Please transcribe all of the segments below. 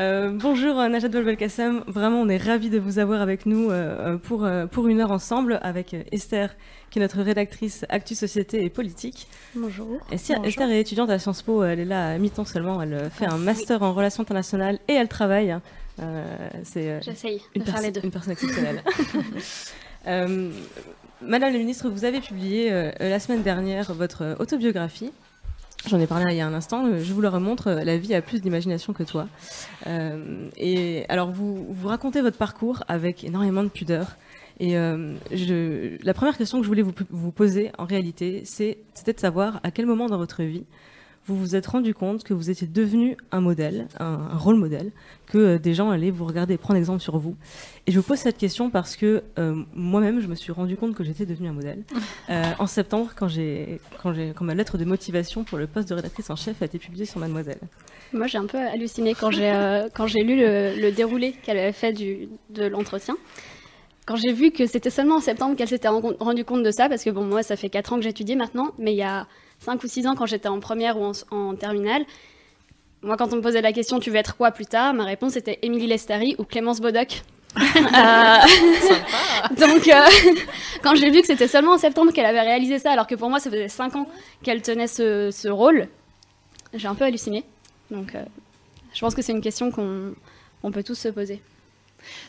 Euh, bonjour euh, Najat Belkassem, vraiment on est ravis de vous avoir avec nous euh, pour, euh, pour une heure ensemble avec Esther qui est notre rédactrice Actu Société et Politique. Bonjour. Esther, Bonjour. Esther est étudiante à Sciences Po, elle est là à mi-temps seulement, elle fait un master en relations internationales et elle travaille. C'est J'essaye une, de faire les deux. une personne exceptionnelle. Madame la ministre, vous avez publié la semaine dernière votre autobiographie. J'en ai parlé il y a un instant. euh, Je vous le remontre. euh, La vie a plus d'imagination que toi. Euh, et alors, vous, vous racontez votre parcours avec énormément de pudeur. Et euh, je, la première question que je voulais vous, vous poser, en réalité, c'est- c'était de savoir à quel moment dans votre vie vous vous êtes rendu compte que vous étiez devenu un modèle, un, un rôle modèle, que euh, des gens allaient vous regarder et prendre exemple sur vous. Et je vous pose cette question parce que euh, moi-même, je me suis rendu compte que j'étais devenue un modèle. Euh, en septembre, quand, j'ai, quand, j'ai, quand ma lettre de motivation pour le poste de rédactrice en chef a été publiée sur Mademoiselle. Moi, j'ai un peu halluciné quand j'ai quand j'ai lu le, le déroulé qu'elle avait fait du, de l'entretien. Quand j'ai vu que c'était seulement en septembre qu'elle s'était rendu rendu compte de ça, parce que bon, moi, ça fait 4 ans que j'étudie maintenant, mais il y a 5 ou 6 ans, quand j'étais en première ou en, en terminale, moi, quand on me posait la question, tu veux être quoi plus tard Ma réponse était Émilie Lestari ou Clémence Bodoc. Euh, Donc, euh, quand j'ai vu que c'était seulement en septembre qu'elle avait réalisé ça, alors que pour moi, ça faisait 5 ans qu'elle tenait ce, ce rôle, j'ai un peu halluciné. Donc, euh, je pense que c'est une question qu'on on peut tous se poser.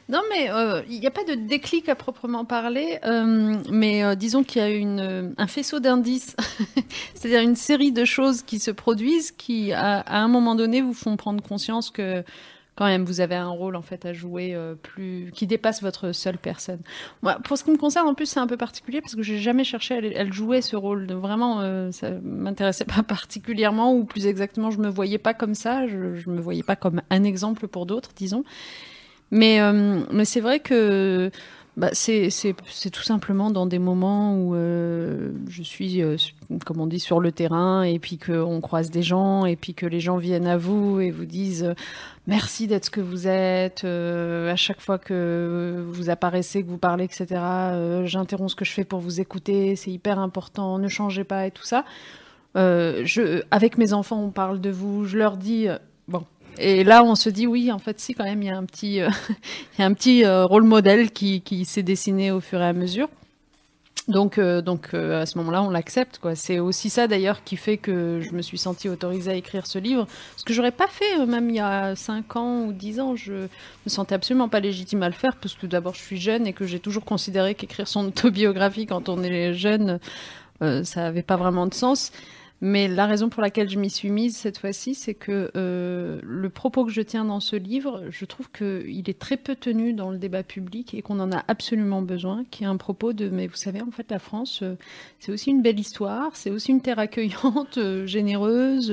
Non, mais euh, il n'y a pas de déclic à proprement parler, euh, mais euh, disons qu'il y a un faisceau d'indices, c'est-à-dire une série de choses qui se produisent qui, à, un moment donné, vous font prendre conscience que quand même vous avez un rôle en fait à jouer plus qui dépasse votre seule personne. Moi, pour ce qui me concerne, en plus, c'est un peu particulier parce que j'ai jamais cherché à, jouer ce rôle. Vraiment, euh, ça m'intéressait pas particulièrement, ou plus exactement, je me voyais pas comme ça. Je, je me voyais pas comme un exemple pour d'autres, disons. Mais, euh, mais c'est vrai que bah, c'est tout simplement dans des moments où euh, je suis, euh, comme on dit, sur le terrain et puis qu'on croise des gens et puis que les gens viennent à vous et vous disent merci d'être ce que vous êtes. à chaque fois que vous apparaissez, que vous parlez, etc., j'interromps ce que je fais pour vous écouter. C'est hyper important. Ne changez pas et tout ça. Je, avec mes enfants, on parle de vous. Je leur dis. Et là, on se dit, oui, en fait, si, quand même, il y a un petit, euh, y a un petit euh, rôle modèle qui, s'est dessiné au fur et à mesure. Donc, euh, donc à ce moment-là, on l'accepte. C'est aussi ça, d'ailleurs, qui fait que je me suis sentie autorisée à écrire ce livre. Ce que j'aurais pas fait, même il y a 5 ans ou 10 ans. Je me sentais absolument pas légitime à le faire, parce que d'abord, je suis jeune et que j'ai toujours considéré qu'écrire son autobiographie quand on est jeune, ça avait pas vraiment de sens. Mais la raison pour laquelle je m'y suis mise cette fois-ci, c'est que euh, le propos que je tiens dans ce livre, je trouve qu'il est très peu tenu dans le débat public et qu'on en a absolument besoin, qui est un propos de, mais vous savez, en fait, la France, euh, c'est aussi une belle histoire, c'est aussi une terre accueillante, euh, généreuse,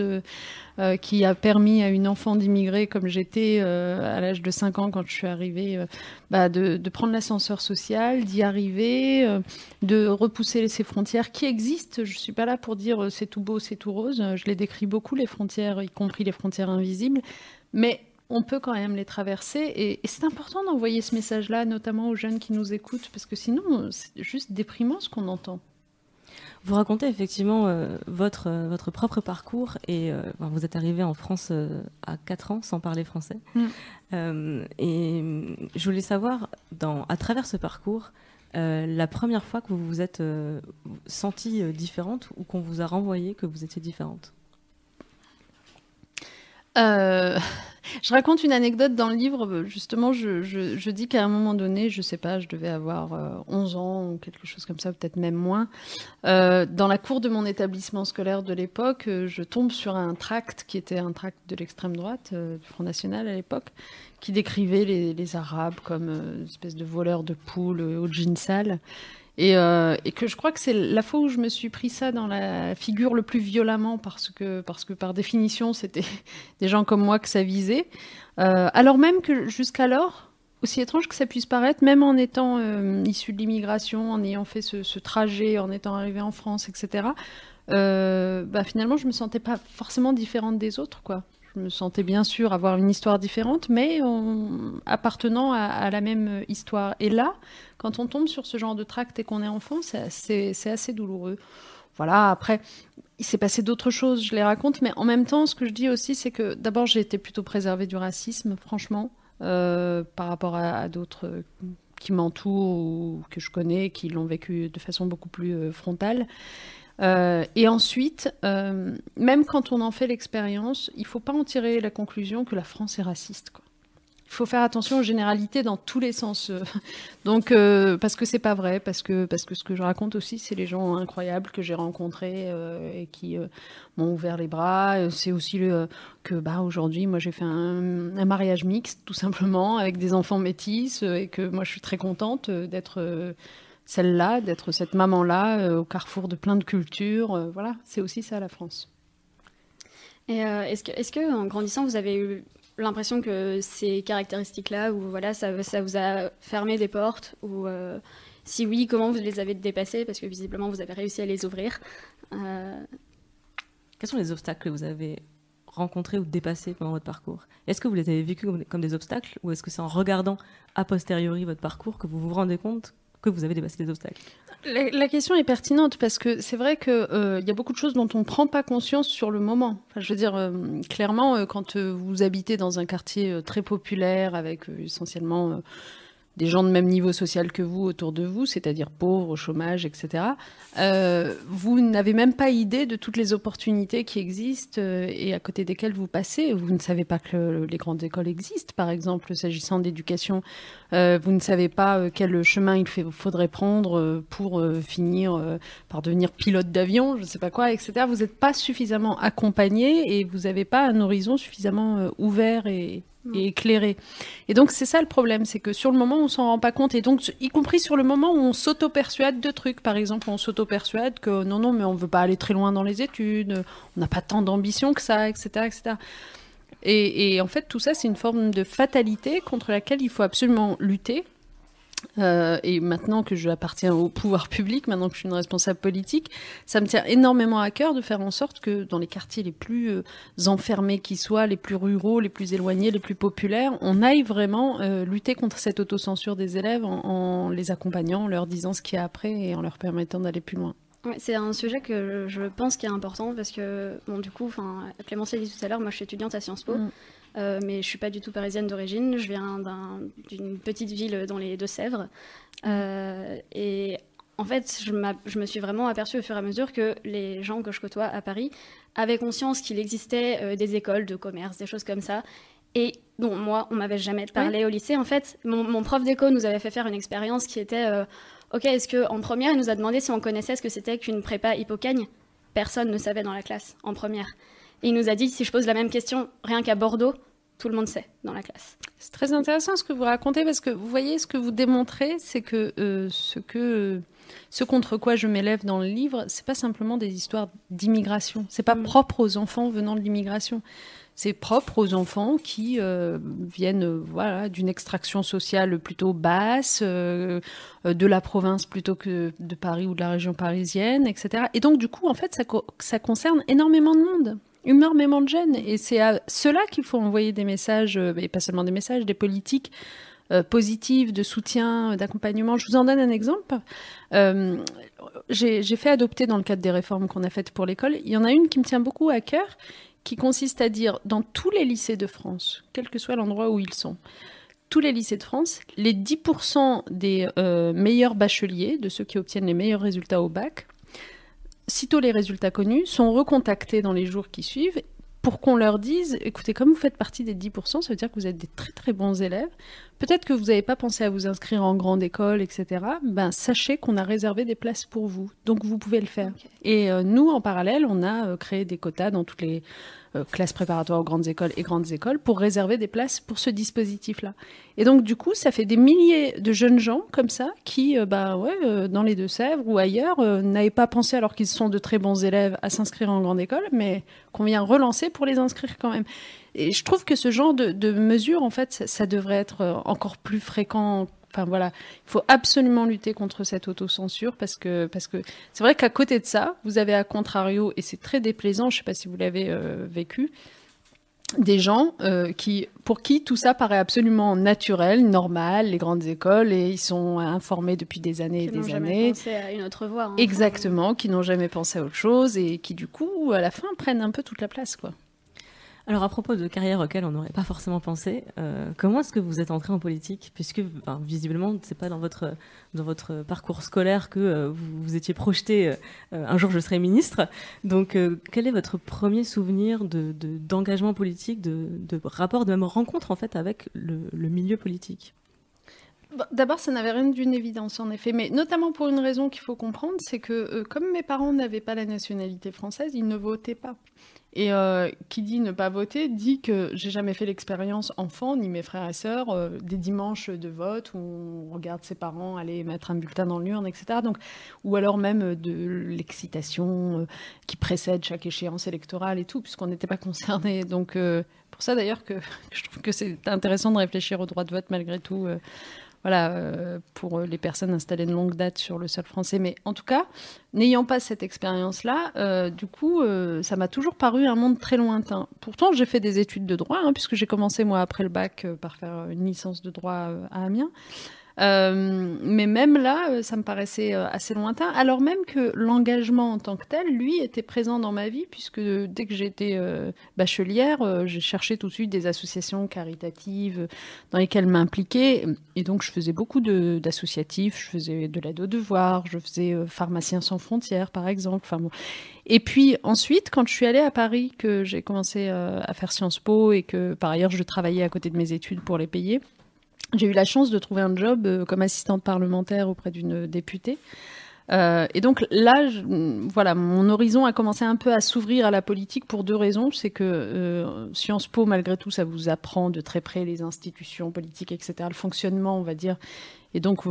euh, qui a permis à une enfant d'immigrés comme j'étais euh, à l'âge de 5 ans quand je suis arrivée, euh, bah, de, prendre l'ascenseur social, d'y arriver, de repousser ces frontières qui existent. Je suis pas là pour dire c'est tout beau, c'est tout rose. Je les décris beaucoup, les frontières, y compris les frontières invisibles. Mais on peut quand même les traverser. Et c'est important d'envoyer ce message-là, notamment aux jeunes qui nous écoutent, parce que sinon, c'est juste déprimant ce qu'on entend. Vous racontez effectivement euh, votre, euh, votre propre parcours et euh, vous êtes arrivé en France à 4 ans sans parler français. Mm. Et hum, je voulais savoir, dans, à travers ce parcours, la première fois que vous vous êtes sentie différente ou qu'on vous a renvoyé que vous étiez différente? Euh, je raconte une anecdote dans le livre. Justement, je, dis qu'à un moment donné, je sais pas, je devais avoir euh, 11 ans ou quelque chose comme ça, peut-être même moins. Euh, dans la cour de mon établissement scolaire de l'époque, euh, je tombe sur un tract qui était un tract de l'extrême droite, euh, du Front National à l'époque, qui décrivait les, Arabes comme euh, une espèce de voleurs de poules euh, au jean. Et, euh, et, que je crois que c'est la fois où je me suis pris ça dans la figure le plus violemment parce que, parce que par définition, c'était des gens comme moi que ça visait. Euh, alors même que jusqu'alors, aussi étrange que ça puisse paraître, même en étant euh, issu de l'immigration, en ayant fait ce, trajet, en étant arrivé en France, etc., bah, finalement, je me sentais pas forcément différente des autres, quoi. Je me sentais bien sûr avoir une histoire différente, mais appartenant à, la même histoire. Et là, quand on tombe sur ce genre de tract et qu'on est enfant, c'est assez douloureux. Voilà, après, il s'est passé d'autres choses, je les raconte, mais en même temps, ce que je dis aussi, c'est que d'abord, j'ai été plutôt préservée du racisme, franchement, euh, par rapport à, à d'autres qui m'entourent ou que je connais, qui l'ont vécu de façon beaucoup plus euh, frontale. Euh, et ensuite, euh, même quand on en fait l'expérience, il ne faut pas en tirer la conclusion que la France est raciste. Il faut faire attention aux généralités dans tous les sens. Donc, euh, parce que c'est pas vrai, parce que, parce que ce que je raconte aussi, c'est les gens incroyables que j'ai rencontrés et qui m'ont ouvert les bras. C'est aussi que bah, aujourd'hui, moi, j'ai fait un, un, mariage mixte, tout simplement, avec des enfants métis, et que moi, je suis très contente d'être celle-là, d'être cette maman-là euh, au carrefour de plein de cultures. Euh, voilà, c'est aussi ça la France. Et euh, est-ce que, est que, en grandissant, vous avez eu l'impression que ces caractéristiques-là, ou voilà, ça, ça, vous a fermé des portes, ou si oui, comment vous les avez dépassées, parce que visiblement vous avez réussi à les ouvrir. Quels sont les obstacles que vous avez rencontrés ou dépassés pendant votre parcours? Est-ce que vous les avez vécus comme, comme des obstacles, ou est-ce que c'est en regardant a posteriori votre parcours que vous vous rendez compte que vous avez dépassé les obstacles la, question est pertinente parce que c'est vrai qu'il euh, y a beaucoup de choses dont on ne prend pas conscience sur le moment. Je veux dire, euh, clairement, euh, quand vous habitez dans un quartier très populaire avec essentiellement des gens de même niveau social que vous autour de vous, c'est-à-dire pauvres, au chômage, etc., euh, vous n'avez même pas idée de toutes les opportunités qui existent euh, et à côté desquelles vous passez. Vous ne savez pas que le, les grandes écoles existent, par exemple, s'agissant d'éducation. Euh, vous ne savez pas quel chemin il faudrait prendre pour finir par devenir pilote d'avion, je ne sais pas quoi, etc. Vous n'êtes pas suffisamment accompagné et vous n'avez pas un horizon suffisamment ouvert et, et éclairé. Et donc c'est ça le problème, c'est que sur le moment on s'en rend pas compte et donc y compris sur le moment où on s'auto-persuade de trucs, par exemple on s'auto-persuade que non non mais on veut pas aller très loin dans les études, on n'a pas tant d'ambition que ça, etc. etc. Et, et en fait tout ça c'est une forme de fatalité contre laquelle il faut absolument lutter. Euh, et maintenant que j'appartiens au pouvoir public, maintenant que je suis une responsable politique, ça me tient énormément à cœur de faire en sorte que dans les quartiers les plus euh, enfermés qui soient, les plus ruraux, les plus éloignés, les plus populaires, on aille vraiment euh, lutter contre cette autocensure des élèves en, en, les accompagnant, en leur disant ce qu'il y a après et en leur permettant d'aller plus loin. Ouais, c'est un sujet que je pense qui est important parce que, bon, du coup, Clémence l'a dit tout à l'heure, moi je suis étudiante à Sciences Po. Mm. Euh, mais je suis pas du tout parisienne d'origine. Je viens d'une petite ville dans les Deux-Sèvres. Euh, et en fait, je, je, me suis vraiment aperçue au fur et à mesure que les gens que je côtoie à Paris avaient conscience qu'il existait euh, des écoles de commerce, des choses comme ça. Et bon, moi, on m'avait jamais parlé oui. au lycée. En fait, mon, mon prof d'éco nous avait fait faire une expérience qui était euh, Ok, est-ce qu'en première, il nous a demandé si on connaissait ce que c'était qu'une prépa hypocagne Personne ne savait dans la classe, en première. Et il nous a dit, si je pose la même question rien qu'à Bordeaux, tout le monde sait dans la classe. C'est très intéressant ce que vous racontez parce que vous voyez ce que vous démontrez, c'est que euh, ce que ce contre quoi je m'élève dans le livre, c'est pas simplement des histoires d'immigration. C'est pas mmh. propre aux enfants venant de l'immigration. C'est propre aux enfants qui euh, viennent euh, voilà, d'une extraction sociale plutôt basse, euh, de la province plutôt que de Paris ou de la région parisienne, etc. Et donc, du coup, en fait, ça, co ça concerne énormément de monde énormément de jeunes. Et c'est à cela qu'il faut envoyer des messages, et pas seulement des messages, des politiques euh, positives de soutien, d'accompagnement. Je vous en donne un exemple. Euh, J'ai fait adopter dans le cadre des réformes qu'on a faites pour l'école. Il y en a une qui me tient beaucoup à cœur, qui consiste à dire dans tous les lycées de France, quel que soit l'endroit où ils sont, tous les lycées de France, les 10% des euh, meilleurs bacheliers, de ceux qui obtiennent les meilleurs résultats au bac, sitôt les résultats connus, sont recontactés dans les jours qui suivent pour qu'on leur dise, écoutez, comme vous faites partie des 10%, ça veut dire que vous êtes des très très bons élèves. Peut-être que vous n'avez pas pensé à vous inscrire en grande école, etc. Ben, sachez qu'on a réservé des places pour vous. Donc vous pouvez le faire. Okay. Et euh, nous, en parallèle, on a euh, créé des quotas dans toutes les classes préparatoires aux grandes écoles et grandes écoles, pour réserver des places pour ce dispositif-là. Et donc, du coup, ça fait des milliers de jeunes gens comme ça qui, euh, bah ouais, dans les Deux-Sèvres ou ailleurs, n'avaient pas pensé, alors qu'ils sont de très bons élèves, à s'inscrire en grande école, mais qu'on vient relancer pour les inscrire quand même. Et je trouve que ce genre de, de mesures, en fait, ça devrait être encore plus fréquent Enfin voilà, il faut absolument lutter contre cette autocensure parce que parce que c'est vrai qu'à côté de ça, vous avez à contrario et c'est très déplaisant. Je ne sais pas si vous l'avez euh, vécu des gens euh, qui, pour qui tout ça paraît absolument naturel, normal, les grandes écoles, et ils sont informés depuis des années et des années. Pensé à une autre voie. Hein. Exactement, qui n'ont jamais pensé à autre chose et qui du coup, à la fin, prennent un peu toute la place, quoi. Alors à propos de carrière auxquelles on n'aurait pas forcément pensé, euh, comment est-ce que vous êtes entré en politique? Puisque visiblement, visiblement, c'est pas dans votre dans votre parcours scolaire que euh, vous, vous étiez projeté euh, un jour je serai ministre. Donc quel est votre premier souvenir de d'engagement politique, de, rapport, de même rencontre en fait avec le, le milieu politique? D'abord, ça n'avait rien d'une évidence, en effet, mais notamment pour une raison qu'il faut comprendre, c'est que comme mes parents n'avaient pas la nationalité française, ils ne votaient pas. Et euh, qui dit ne pas voter dit que j'ai jamais fait l'expérience enfant, ni mes frères et sœurs, euh, des dimanches de vote où on regarde ses parents aller mettre un bulletin dans l'urne, etc. Donc, ou alors même de l'excitation euh, qui précède chaque échéance électorale et tout, puisqu'on n'était pas concernés. Donc, pour ça d'ailleurs que, je trouve que c'est intéressant de réfléchir au droit de vote malgré tout voilà, euh, pour les personnes installées de longue date sur le sol français. Mais en tout cas, n'ayant pas cette expérience-là, euh, du coup, euh, ça m'a toujours paru un monde très lointain. Pourtant, j'ai fait des études de droit, hein, puisque j'ai commencé, moi, après le bac, par faire une licence de droit à Amiens. Euh, mais même là, euh, ça me paraissait euh, assez lointain, alors même que l'engagement en tant que tel, lui, était présent dans ma vie, puisque dès que j'étais bachelière, j'ai cherché tout de suite des associations caritatives dans lesquelles m'impliquer, et donc je faisais beaucoup d'associatifs, je faisais de l'aide aux devoirs, je faisais Pharmaciens sans frontières, par exemple. Enfin, bon. Et puis ensuite, quand je suis allée à Paris, que j'ai commencé à faire Sciences Po, et que par ailleurs je travaillais à côté de mes études pour les payer, j'ai eu la chance de trouver un job euh, comme assistante parlementaire auprès d'une députée. Euh, et donc là, voilà, mon horizon a commencé un peu à s'ouvrir à la politique pour deux raisons. C'est que euh, Sciences Po, malgré tout, ça vous apprend de très près les institutions politiques, etc., le fonctionnement, on va dire. Et donc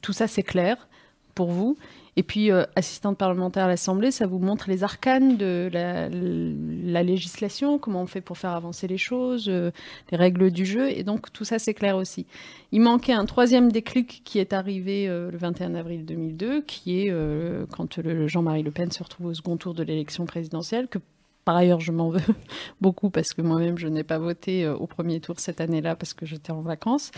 tout ça, c'est clair pour vous. Et puis, euh, assistante parlementaire à l'Assemblée, ça vous montre les arcanes de la, législation, comment on fait pour faire avancer les choses, euh, les règles du jeu. Et donc, tout ça, c'est clair aussi. Il manquait un troisième déclic qui est arrivé euh, le 21 avril 2002, qui est quand Jean-Marie Le Pen se retrouve au second tour de l'élection présidentielle, que par ailleurs, je m'en veux beaucoup parce que moi-même, je n'ai pas voté euh, au premier tour cette année-là parce que j'étais en vacances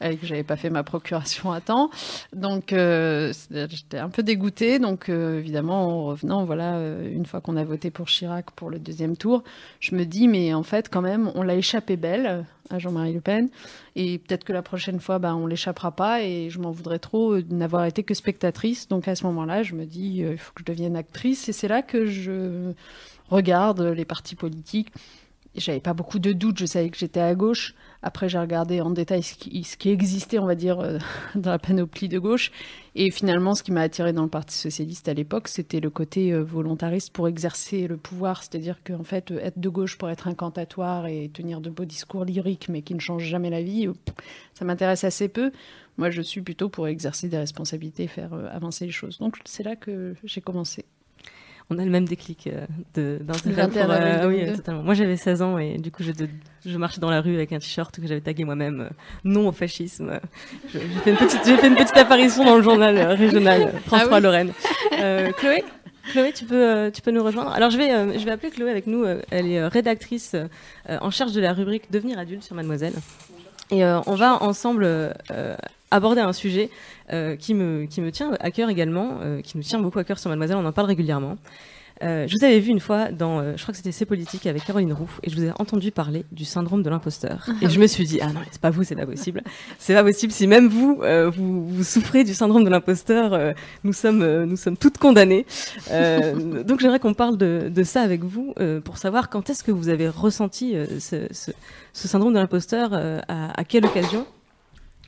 et que j'avais pas fait ma procuration à temps. Donc, euh, j'étais un peu dégoûtée. Donc, euh, évidemment, en revenant, voilà, une fois qu'on a voté pour Chirac pour le deuxième tour, je me dis, mais en fait, quand même, on l'a échappé belle à Jean-Marie Le Pen. Et peut-être que la prochaine fois, ben, on l'échappera pas et je m'en voudrais trop n'avoir été que spectatrice. Donc à ce moment-là, je me dis, il faut que je devienne actrice. Et c'est là que je regarde les partis politiques. J'avais pas beaucoup de doutes, je savais que j'étais à gauche. Après, j'ai regardé en détail ce qui, existait, on va dire, euh, dans la panoplie de gauche. Et finalement, ce qui m'a attiré dans le Parti socialiste à l'époque, c'était le côté euh, volontariste pour exercer le pouvoir. C'est-à-dire qu'en fait, être de gauche pour être incantatoire et tenir de beaux discours lyriques, mais qui ne changent jamais la vie, euh, ça m'intéresse assez peu. Moi, je suis plutôt pour exercer des responsabilités, faire avancer les choses. Donc, c'est là que j'ai commencé on a le même déclic euh, d'intérêt pour... Euh, oui, totalement. Moi, j'avais 16 ans et du coup, je, je, marchais dans la rue avec un t-shirt que j'avais tagué moi-même, euh, non au fascisme. J'ai fait, une petite, fait une petite apparition dans le journal régional France 3 ah Lorraine. Chloé? Chloé, tu peux, tu peux nous rejoindre? Alors, je vais, je vais appeler Chloé avec nous. Elle est rédactrice en charge de la rubrique Devenir adulte sur Mademoiselle. Et on va ensemble aborder un sujet euh, qui, me, qui me tient à cœur également, euh, qui nous tient beaucoup à cœur sur Mademoiselle, on en parle régulièrement. Euh, je vous avais vu une fois dans, je crois que c'était C'est politique avec Caroline Roux, et je vous ai entendu parler du syndrome de l'imposteur. Et je me suis dit, ah non, c'est pas vous, c'est pas possible. C'est pas possible. Si même vous, vous, vous, souffrez du syndrome de l'imposteur, nous sommes, nous sommes toutes condamnées. donc j'aimerais qu'on parle de, de, ça avec vous pour savoir quand est-ce que vous avez ressenti ce, ce, ce, syndrome de l'imposteur, à, à, quelle occasion?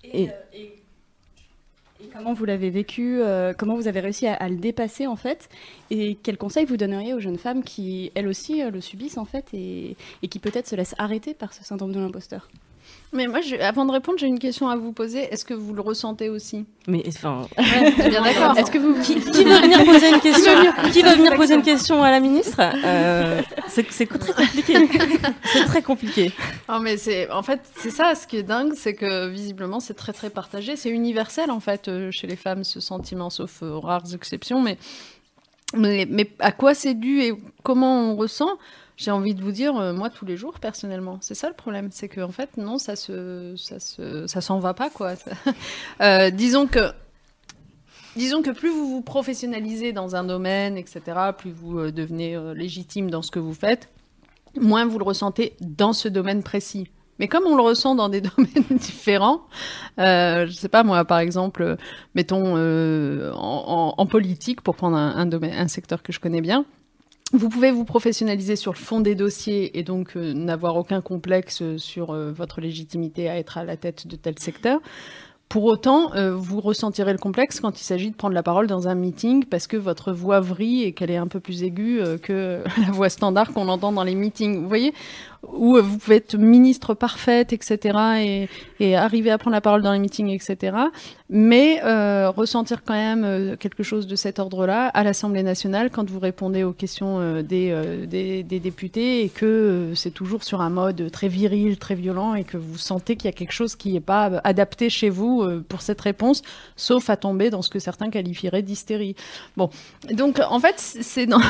Et, et comment vous l'avez vécu, euh, comment vous avez réussi à, le dépasser en fait, et quels conseils vous donneriez aux jeunes femmes qui elles aussi euh, le subissent en fait et, et qui peut-être se laissent arrêter par ce syndrome de l'imposteur? Mais moi, avant de répondre, j'ai une question à vous poser. Est-ce que vous le ressentez aussi? Mais enfin, bien d'accord. Est-ce que vous qui, veut venir poser une question Qui veut venir poser une question à la ministre? Euh, C'est très compliqué. c'est très compliqué. Non, mais c'est en fait c'est ça. Ce qui est dingue, c'est que visiblement c'est très très partagé. C'est universel en fait euh, chez les femmes ce sentiment, sauf euh, rares exceptions. Mais, mais mais à quoi c'est dû et comment on ressent? J'ai envie de vous dire, euh, moi, tous les jours, personnellement. C'est ça le problème, c'est qu'en en fait, non, ça se, ça se, ça s'en va pas, quoi. euh, disons que, disons que plus vous vous professionnalisez dans un domaine, etc., plus vous euh, devenez légitime dans ce que vous faites, moins vous le ressentez dans ce domaine précis. Mais comme on le ressent dans des domaines différents, euh, je sais pas moi, par exemple, mettons en, politique, pour prendre un, domaine, un secteur que je connais bien, vous pouvez vous professionnaliser sur le fond des dossiers et donc euh, n'avoir aucun complexe sur euh, votre légitimité à être à la tête de tel secteur. Pour autant, euh, vous ressentirez le complexe quand il s'agit de prendre la parole dans un meeting parce que votre voix vrille et qu'elle est un peu plus aiguë que la voix standard qu'on entend dans les meetings. Vous voyez, où vous pouvez être ministre parfaite, etc., et, et, arriver à prendre la parole dans les meetings, etc., mais euh, ressentir quand même euh, quelque chose de cet ordre-là à l'Assemblée nationale quand vous répondez aux questions euh, des, euh, des, des, députés et que c'est toujours sur un mode très viril, très violent, et que vous sentez qu'il y a quelque chose qui n'est pas adapté chez vous pour cette réponse, sauf à tomber dans ce que certains qualifieraient d'hystérie. Bon, donc en fait, c'est dans...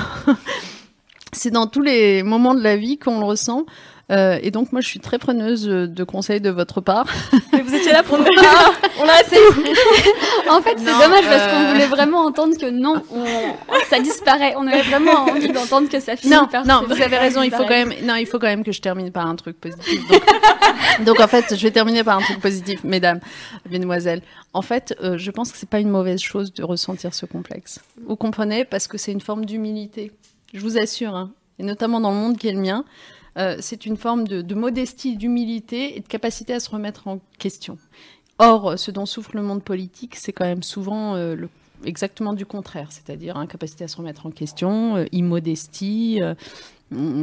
c'est dans tous les moments de la vie qu'on le ressent. Euh, et donc, moi, je suis très preneuse de conseils de votre part. Mais vous étiez là pour nous. Ah, on l'a assez. en fait, c'est dommage parce qu'on euh. voulait vraiment entendre que non, on... ça disparaît. On avait vraiment envie d'entendre que ça finit non, par Non, vous avez raison. Il faut quand même, non, il faut quand même que je termine par un truc positif. Donc, donc en fait, je vais terminer par un truc positif, mesdames, mesdemoiselles. En fait, euh, je pense que c'est pas une mauvaise chose de ressentir ce complexe. Vous comprenez? Parce que c'est une forme d'humilité. Je vous assure, hein, et notamment dans le monde qui est le mien, euh, c'est une forme de, de modestie, d'humilité et de capacité à se remettre en question. Or, ce dont souffre le monde politique, c'est quand même souvent euh, exactement du contraire, c'est-à-dire incapacité à se remettre en question, euh, immodestie, euh,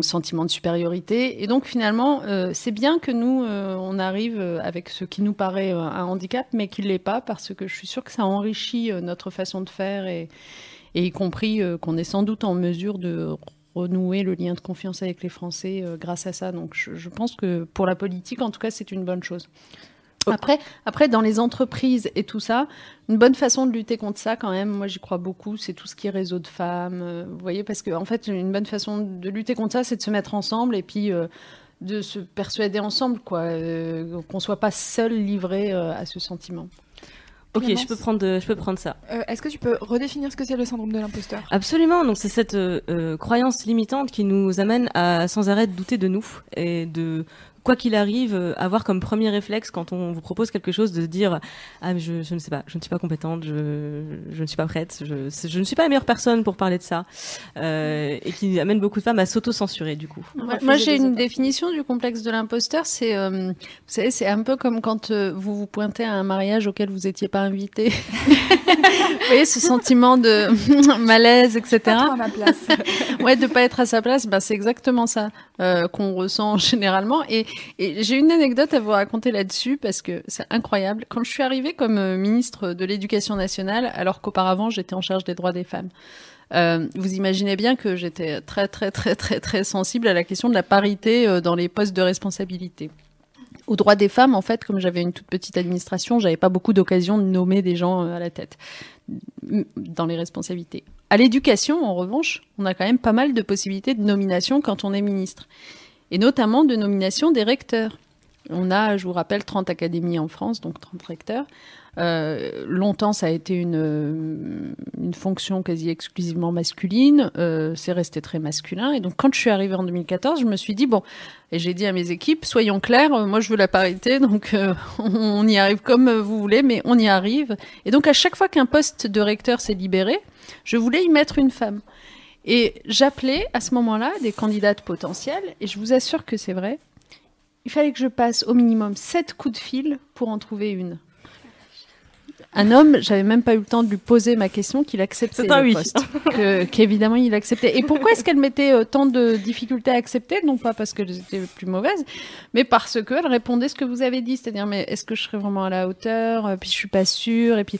sentiment de supériorité. Et donc finalement, c'est bien que nous, on arrive avec ce qui nous paraît un handicap, mais qui ne l'est pas, parce que je suis sûre que ça enrichit notre façon de faire, et, et y compris qu'on est sans doute en mesure de renouer le lien de confiance avec les Français euh, grâce à ça. Donc je, je, pense que pour la politique, en tout cas, c'est une bonne chose. Après, après, dans les entreprises et tout ça, une bonne façon de lutter contre ça, quand même, moi j'y crois beaucoup, c'est tout ce qui est réseau de femmes. Euh, vous voyez, parce qu'en en fait, une bonne façon de lutter contre ça, c'est de se mettre ensemble et puis euh, de se persuader ensemble, quoi, euh, qu'on soit pas seul livré euh, à ce sentiment. Ok, je peux prendre, je peux prendre ça. Euh, Est-ce que tu peux redéfinir ce que c'est le syndrome de l'imposteur? Absolument. Donc c'est cette euh, croyance limitante qui nous amène à sans arrêt douter de nous et de quoi qu'il arrive, euh, avoir comme premier réflexe quand on vous propose quelque chose de dire ah mais je, je ne sais pas, je ne suis pas compétente, je, je ne suis pas prête, je, je ne suis pas la meilleure personne pour parler de ça, euh, et qui amène beaucoup de femmes à s'auto-censurer du coup. Ouais, moi j'ai une définition du complexe de l'imposteur, c'est euh, vous savez c'est un peu comme quand euh, vous vous pointez à un mariage auquel vous n'étiez pas invité. vous voyez ce sentiment de malaise, etc. Pas à ma place. ouais, de pas être à sa place, bah, c'est exactement ça euh, qu'on ressent généralement. Et, et j'ai une anecdote à vous raconter là-dessus parce que c'est incroyable. Quand je suis arrivée comme euh, ministre de l'Éducation nationale, alors qu'auparavant j'étais en charge des droits des femmes. Euh, vous imaginez bien que j'étais très très très très très sensible à la question de la parité euh, dans les postes de responsabilité. Aux droits des femmes, en fait, comme j'avais une toute petite administration, j'avais pas beaucoup d'occasion de nommer des gens à la tête dans les responsabilités. À l'éducation, en revanche, on a quand même pas mal de possibilités de nomination quand on est ministre, et notamment de nomination des recteurs. On a, je vous rappelle, 30 académies en France, donc 30 recteurs. Euh, longtemps, ça a été une, fonction quasi exclusivement masculine. Euh, c'est resté très masculin. Et donc, quand je suis arrivée en 2014, je me suis dit bon, et j'ai dit à mes équipes, soyons clairs, euh, moi je veux la parité, donc on y arrive comme vous voulez, mais on y arrive. Et donc, à chaque fois qu'un poste de recteur s'est libéré, je voulais y mettre une femme. Et j'appelais à ce moment-là des candidates potentielles, et je vous assure que c'est vrai. Il fallait que je passe au minimum sept coups de fil pour en trouver une un homme, j'avais même pas eu le temps de lui poser ma question qu'il acceptait le oui. poste, que- qu'évidemment il acceptait. Et pourquoi est-ce qu'elle mettait euh, tant de difficultés à accepter? Non pas parce qu'elle était plus mauvaise, mais parce qu'elle répondait ce que vous avez dit, c'est-à-dire mais est-ce que je serais vraiment à la hauteur? Euh, Puis je suis pas sûre. Et puis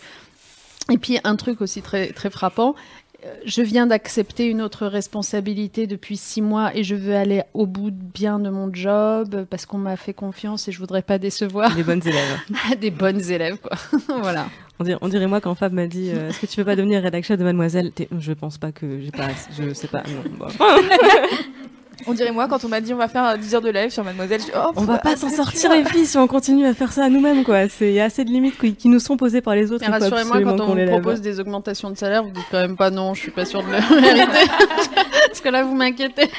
et puis un truc aussi très très frappant. Euh, Je viens d'accepter une autre responsabilité depuis six mois et je veux aller au bout de bien de mon job parce qu'on m'a fait confiance et je voudrais pas décevoir Les bonnes élèves. des bonnes élèves quoi. voilà. On dirait, on dirait moi quand Fab m'a dit euh, Est-ce que tu veux pas devenir rédacteur de Mademoiselle? Je pense pas que j'ai pas. Je sais pas. Non, bon. On dirait moi quand on m'a dit on va faire 10 heures de live sur Mademoiselle. je dis, oh, On va pff, pas s'en c'est sortir les filles si on continue à faire ça à nous-mêmes quoi. C'est il y a assez de limites qui, qui nous sont posées par les autres. Rassurez-moi, quand on vous lève. propose des augmentations de salaire, vous dites quand même pas non, je suis pas sûre de le mériter. Parce que là, vous m'inquiétez.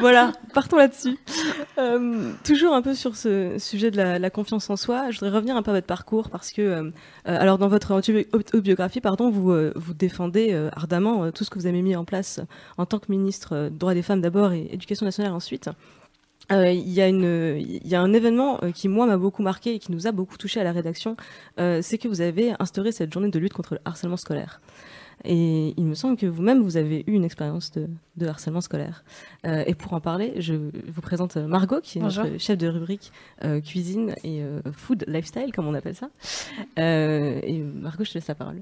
voilà, partons là-dessus. Euh, toujours un peu sur ce sujet de la, la confiance en soi, je voudrais revenir un peu à votre parcours parce que, euh, euh, alors dans votre autobi- autobiographie, pardon, vous euh, vous défendez euh, ardemment euh, tout ce que vous avez mis en place en tant que ministre euh, droits des femmes d'abord et éducation nationale ensuite. Euh, Il y a y un événement euh, qui moi m'a beaucoup marqué et qui nous a beaucoup touché à la rédaction, euh, c'est que vous avez instauré cette journée de lutte contre le harcèlement scolaire. Et il me semble que vous-même, vous avez eu une expérience de, de harcèlement scolaire. Euh, et pour en parler, je vous présente Margot, qui est Bonjour. notre chef de rubrique euh, cuisine et euh, food lifestyle, comme on appelle ça. Euh, et Margot, je te laisse la parole.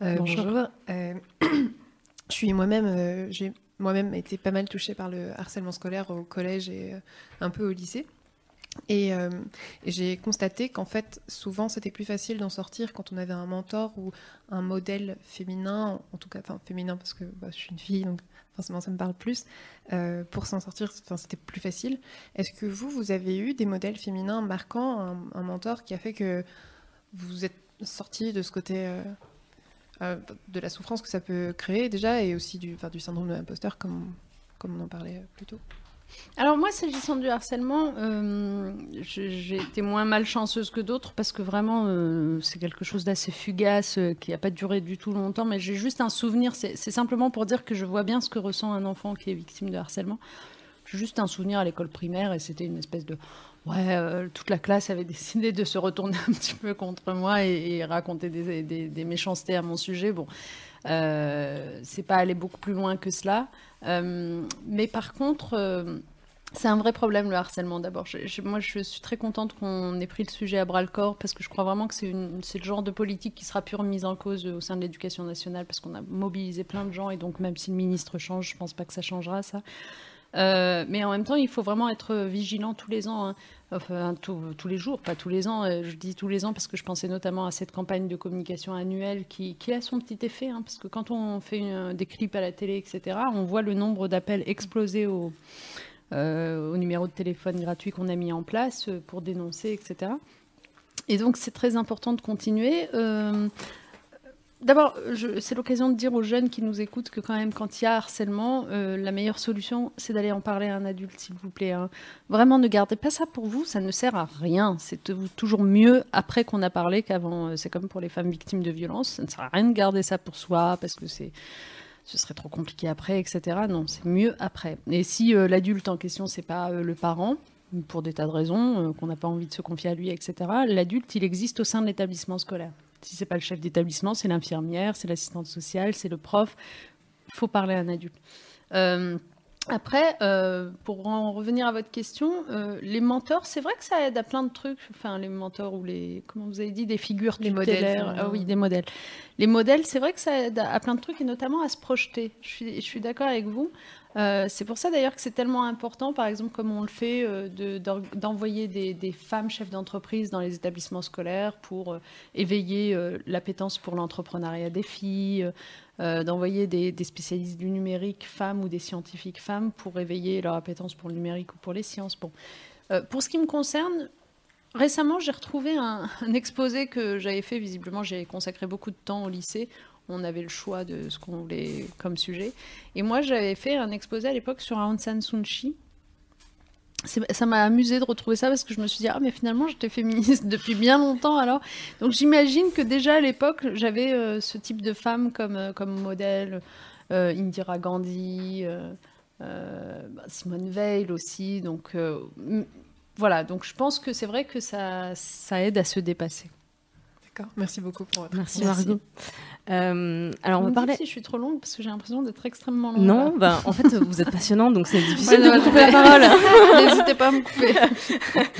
Euh, Bonjour. bonjour. Euh, je suis moi-même, euh, j'ai moi-même été pas mal touchée par le harcèlement scolaire au collège et euh, un peu au lycée. Et, euh, et j'ai constaté qu'en fait, souvent, c'était plus facile d'en sortir quand on avait un mentor ou un modèle féminin, en tout cas, enfin féminin parce que bah, je suis une fille, donc forcément ça me parle plus. Euh, pour s'en sortir, c'était plus facile. Est-ce que vous, vous avez eu des modèles féminins marquants, un, mentor qui a fait que vous êtes sorti de ce côté de la souffrance que ça peut créer déjà et aussi du, du syndrome de l'imposteur comme, comme on en parlait plus tôt. Alors moi, s'agissant du harcèlement, euh, j'ai été moins malchanceuse que d'autres parce que vraiment, euh, c'est quelque chose d'assez fugace euh, qui n'a pas duré du tout longtemps. Mais j'ai juste un souvenir. C'est simplement pour dire que je vois bien ce que ressent un enfant qui est victime de harcèlement. Juste un souvenir à l'école primaire et c'était une espèce de ouais, euh, toute la classe avait décidé de se retourner un petit peu contre moi et, raconter des, méchancetés à mon sujet. Bon, euh, c'est pas aller beaucoup plus loin que cela. Euh, mais par contre, euh, c'est un vrai problème le harcèlement d'abord. Moi, je suis très contente qu'on ait pris le sujet à bras le corps parce que je crois vraiment que c'est le genre de politique qui sera pure mise en cause au sein de l'éducation nationale parce qu'on a mobilisé plein de gens et donc même si le ministre change, je pense pas que ça changera ça. Euh, mais en même temps, il faut vraiment être vigilant tous les ans, hein. tous- les jours, pas tous les ans. euh, Je dis tous les ans parce que je pensais notamment à cette campagne de communication annuelle qui, a son petit effet, hein, parce que quand on fait des clips à la télé, etc., on voit le nombre d'appels exploser au, euh, au numéro de téléphone gratuit qu'on a mis en place pour dénoncer, etc. Et donc c'est très important de continuer. D'abord, c'est l'occasion de dire aux jeunes qui nous écoutent que quand même, quand il y a harcèlement, euh, la meilleure solution, c'est d'aller en parler à un adulte, s'il vous plaît. hein. Vraiment, ne gardez pas ça pour vous, ça ne sert à rien. C'est toujours mieux après qu'on a parlé qu'avant. Euh, C'est comme pour les femmes victimes de violences, ça ne sert à rien de garder ça pour soi parce que c'est ce serait trop compliqué après, etc. Non, c'est mieux après. Et si euh, l'adulte en question, c'est pas le parent, pour des tas de raisons, qu'on n'a pas envie de se confier à lui, etc., l'adulte, il existe au sein de l'établissement scolaire. Si c'est pas le chef d'établissement, c'est l'infirmière, c'est l'assistante sociale, c'est le prof. Il faut parler à un adulte. Euh, après, euh, pour en revenir à votre question, euh, les mentors, c'est vrai que ça aide à plein de trucs. Enfin, les mentors ou les, comment vous avez dit, des figures Les modèles, enfin, Ah oui, des modèles. Les modèles, c'est vrai que ça aide à à plein de trucs et notamment à se projeter. Je suis, je suis d'accord avec vous. Euh, c'est pour ça d'ailleurs que c'est tellement important, par exemple, comme on le fait, euh, d'envoyer des, femmes chefs d'entreprise dans les établissements scolaires pour euh, éveiller l'appétence pour l'entrepreneuriat des filles, d'envoyer des, spécialistes du numérique femmes ou des scientifiques femmes pour éveiller leur appétence pour le numérique ou pour les sciences. Bon. Pour ce qui me concerne, récemment, j'ai retrouvé un, un exposé que j'avais fait. Visiblement, j'ai consacré beaucoup de temps au lycée. On avait le choix de ce qu'on voulait comme sujet. Et moi, j'avais fait un exposé à l'époque sur Aung San Suu Kyi. Ça m'a amusé de retrouver ça parce que je me suis dit, ah, mais finalement, j'étais féministe depuis bien longtemps alors. Donc j'imagine que déjà à l'époque, j'avais euh, ce type de femme comme, euh, comme modèle. Euh, Indira Gandhi, bah, Simone Veil aussi. Donc voilà, donc je pense que c'est vrai que ça, ça aide à se dépasser. D'accord, merci beaucoup pour votre Merci, réponse. Margot. Euh, alors on va parler. si je suis trop longue parce que j'ai l'impression d'être extrêmement longue. Non, bah, en fait, vous êtes passionnante, donc c'est difficile Ouais, de non, vous couper la parole. N'hésitez pas à me couper.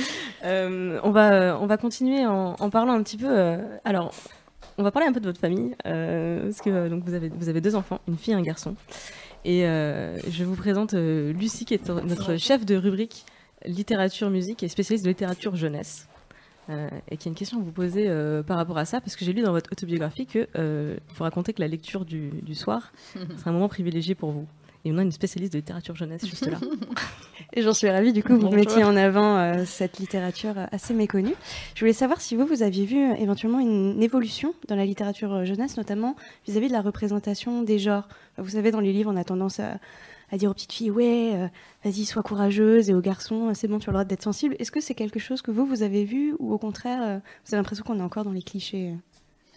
Euh, on, va, on va continuer en, en parlant un petit peu. euh, alors, on va parler un peu de votre famille, euh, parce que euh, donc vous, avez, vous avez deux enfants, une fille et un garçon. Et euh, je vous présente euh, Lucie, qui est notre chef de rubrique littérature, musique et spécialiste de littérature jeunesse. Euh, et qui a une question à vous poser euh, par rapport à ça, parce que j'ai lu dans votre autobiographie que euh, vous racontez que la lecture du, du soir, c'est un moment privilégié pour vous. Et on a une spécialiste de littérature jeunesse juste là. Et j'en suis ravie, du coup, que vous mettiez en avant euh, cette littérature assez méconnue. Je voulais savoir si vous, vous aviez vu éventuellement une évolution dans la littérature jeunesse, notamment vis-à-vis de la représentation des genres. Vous savez, dans les livres, on a tendance à, à dire aux petites filles, ouais, euh, vas-y, sois courageuse, et aux garçons, euh, c'est bon, tu as le droit d'être sensible. Est-ce que c'est quelque chose que vous, vous avez vu, ou au contraire, euh, vous avez l'impression qu'on est encore dans les clichés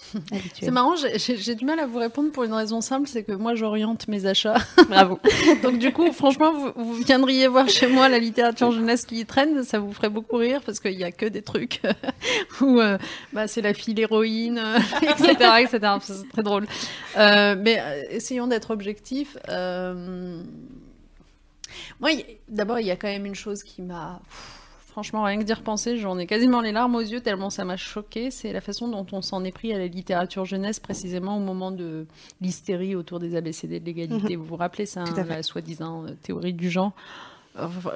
C'est marrant, j'ai- du mal à vous répondre pour une raison simple, c'est que moi j'oriente mes achats. Bravo. Donc du coup, franchement, vous, vous viendriez voir chez moi la littérature jeunesse qui y traîne, ça vous ferait beaucoup rire parce qu'il y a que des trucs où euh, bah, c'est la fille l'héroïne, euh, etc., etc. C'est très drôle. Euh, mais euh, essayons d'être objectifs. Euh, Moi, d'abord, il y a quand même une chose qui m'a Franchement, rien que d'y repenser, j'en ai quasiment les larmes aux yeux tellement ça m'a choqué. C'est la façon dont on s'en est pris à la littérature jeunesse, précisément au moment de l'hystérie autour des ABCD de l'égalité. Vous vous rappelez ça, hein, la soi-disant euh, théorie du genre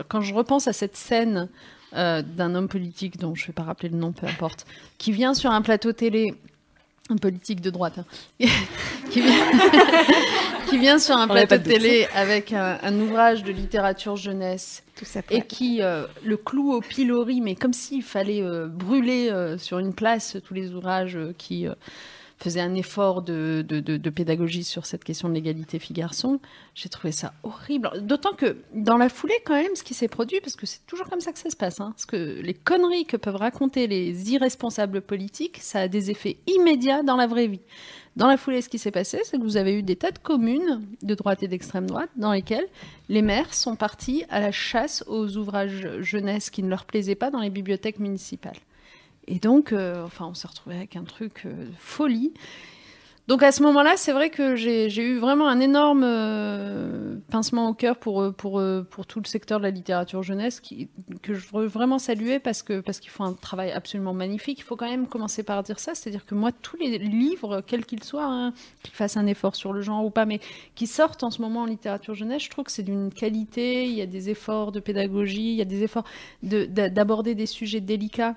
Quand je repense à cette scène euh, d'un homme politique dont je ne vais pas rappeler le nom, peu importe, qui vient sur un plateau télé, un politique de droite, hein, qui, vient, qui vient sur un plateau de télé avec un, un ouvrage de littérature jeunesse Tout ça et qui euh, le cloue au pilori, mais comme s'il fallait euh, brûler euh, sur une place tous les ouvrages qui faisaient un effort de, de- de- de pédagogie sur cette question de l'égalité filles-garçons. J'ai trouvé ça horrible. D'autant que dans la foulée, quand même, ce qui s'est produit, parce que c'est toujours comme ça que ça se passe, hein, parce que les conneries que peuvent raconter les irresponsables politiques, ça a des effets immédiats dans la vraie vie. Dans la foulée, ce qui s'est passé, c'est que vous avez eu des tas de communes de droite et d'extrême droite dans lesquelles les maires sont partis à la chasse aux ouvrages jeunesse qui ne leur plaisaient pas dans les bibliothèques municipales. Et donc, euh, enfin, on s'est retrouvé avec un truc euh, folie. Donc à ce moment-là, c'est vrai que j'ai eu vraiment un énorme euh, pincement au cœur pour, euh, euh, pour tout le secteur de la littérature jeunesse que je veux vraiment saluer parce que parce qu'ils font un travail absolument magnifique. Il faut quand même commencer par dire ça, c'est-à-dire que moi, tous les livres, quels qu'ils soient, hein, qu'ils fassent un effort sur le genre ou pas, mais qui sortent en ce moment en littérature jeunesse, je trouve que c'est d'une qualité, il y a des efforts de pédagogie, il y a des efforts de- d'a- d'aborder des sujets délicats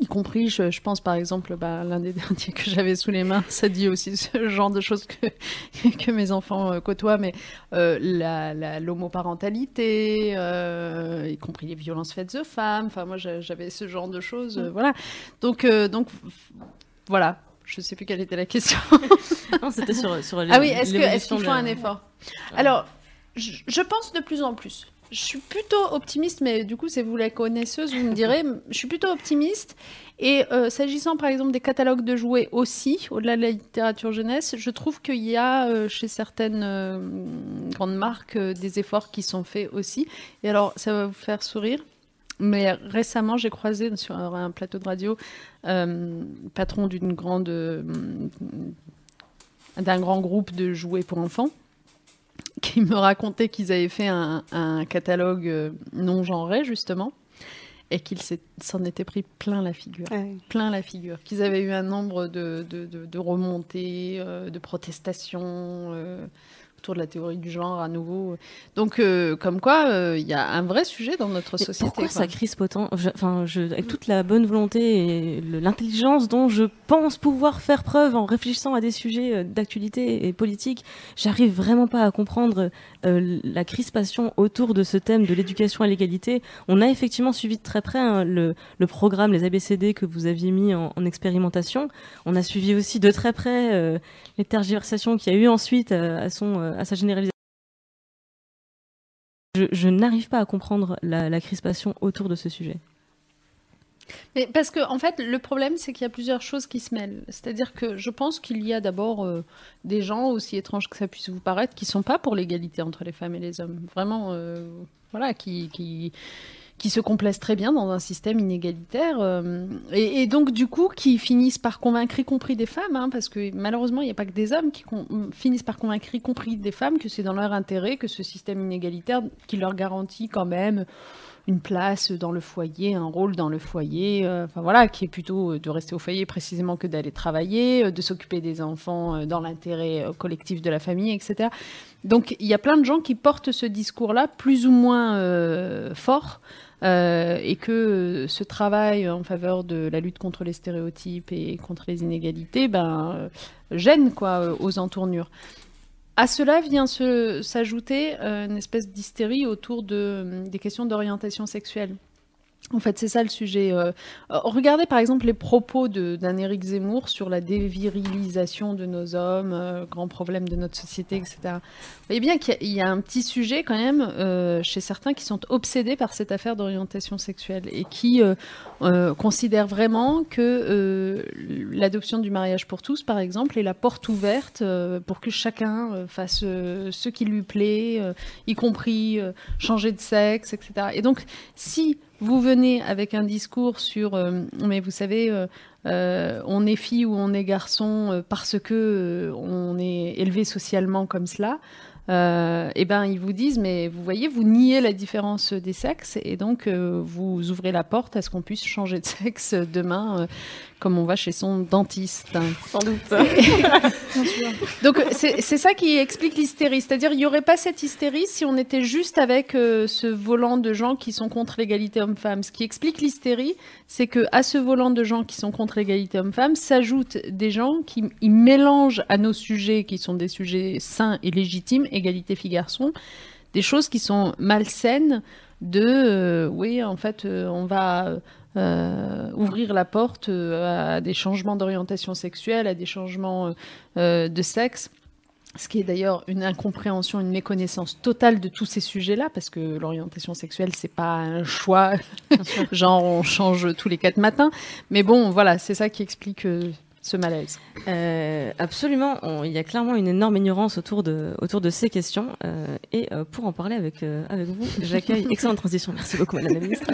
y compris, je, je pense par exemple, bah, l'un des derniers que j'avais sous les mains, ça dit aussi ce genre de choses que, que mes enfants euh, côtoient, mais euh, la- la- l'homoparentalité, euh, y compris les violences faites aux femmes, enfin moi j'a- j'avais ce genre de choses, euh, voilà. Donc, donc voilà, je sais plus quelle était la question. Non, c'était sur, sur Ah oui, est-ce que- est-ce l'évolution qu'ils de- font un effort? Alors, je, je pense de plus en plus. Je suis plutôt optimiste, mais du coup, c'est vous la connaisseuse, vous me direz. Je suis plutôt optimiste. Et euh, s'agissant par exemple des catalogues de jouets aussi, au-delà de la littérature jeunesse, je trouve qu'il y a euh, chez certaines euh, grandes marques des efforts qui sont faits aussi. Et alors, ça va vous faire sourire. Mais récemment, j'ai croisé sur un, plateau de radio patron d'un grand groupe de jouets pour enfants qui me racontait qu'ils avaient fait un, un catalogue euh, non genré justement et qu'ils s'en étaient pris plein la figure Ouais. plein la figure, qu'ils avaient eu un nombre de, de, de- de remontées, euh, de protestations euh, autour de la théorie du genre à nouveau. Donc, euh, comme quoi, euh, il y a un vrai sujet dans notre Mais société. pourquoi quoi. ça crispe autant Je- Enfin, je, avec toute la bonne volonté et l'intelligence dont je pense pouvoir faire preuve en réfléchissant à des sujets euh, d'actualité et politique, j'arrive vraiment pas à comprendre euh, la crispation autour de ce thème de l'éducation à l'égalité. On a effectivement suivi de très près hein, le, programme, les ABCD que vous aviez mis en, en expérimentation. On a suivi aussi de très près euh, les tergiversations qu'il y a eu ensuite euh, à, son, à sa généralisation. Je, n'arrive pas à comprendre la crispation autour de ce sujet. Mais parce que, en fait, le problème, c'est qu'il y a plusieurs choses qui se mêlent. C'est-à-dire que je pense qu'il y a d'abord euh, des gens, aussi étranges que ça puisse vous paraître, qui sont pas pour l'égalité entre les femmes et les hommes. Vraiment, euh, voilà, qui, qui, qui se complaisent très bien dans un système inégalitaire euh, et, donc du coup qui finissent par convaincre y compris des femmes hein, parce que malheureusement il n'y a pas que des hommes qui finissent par convaincre y compris des femmes que c'est dans leur intérêt que ce système inégalitaire qui leur garantit quand même une place dans le foyer, un rôle dans le foyer, euh, enfin voilà, qui est plutôt euh, de rester au foyer précisément que d'aller travailler, euh, de s'occuper des enfants dans l'intérêt collectif de la famille, etc. Donc il y a plein de gens qui portent ce discours-là plus ou moins fort. et que ce travail en faveur de la lutte contre les stéréotypes et contre les inégalités ben, gêne quoi, aux entournures. À cela vient s'ajouter euh, une espèce d'hystérie autour de, des questions d'orientation sexuelle. En fait, c'est ça le sujet. euh. Euh, regardez par exemple les propos d'un Éric Zemmour sur la dévirilisation de nos hommes, euh, grand problème de notre société, etc. Vous voyez bien qu'il y a- il y, a un petit sujet quand même chez certains qui sont obsédés par cette affaire d'orientation sexuelle et qui considèrent vraiment que l'adoption du mariage pour tous, par exemple, est la porte ouverte pour que chacun fasse ce qui lui plaît, y compris changer de sexe, etc. Et donc, si vous venez avec un discours sur, euh, mais vous savez, euh, euh, on est fille ou on est garçon parce que on est élevé socialement comme cela, euh, eh ben ils vous disent, mais vous voyez, vous niez la différence des sexes et donc vous ouvrez la porte à ce qu'on puisse changer de sexe demain, comme on va chez son dentiste. Sans doute. Donc c'est ça qui explique l'hystérie, c'est-à-dire il n'y aurait pas cette hystérie si on était juste avec euh, ce volant de gens qui sont contre l'égalité homme-femme. Ce qui explique l'hystérie, c'est que à ce volant de gens qui sont contre l'égalité homme-femme s'ajoutent des gens qui ils mélangent à nos sujets qui sont des sujets sains et légitimes, égalité filles-garçons, des choses qui sont malsaines de euh, oui en fait euh, on va euh, ouvrir la porte euh, à des changements d'orientation sexuelle, à des changements euh, de sexe. Ce qui est d'ailleurs une incompréhension, une méconnaissance totale de tous ces sujets-là, parce que l'orientation sexuelle, c'est pas un choix, genre on change tous les quatre matins. Mais bon, voilà, c'est ça qui explique ce malaise. Euh, absolument, On- il y a clairement une énorme ignorance autour de, autour de ces questions. euh, et euh, pour en parler avec, avec vous, j'accueille, excellente transition, merci beaucoup Madame la Ministre,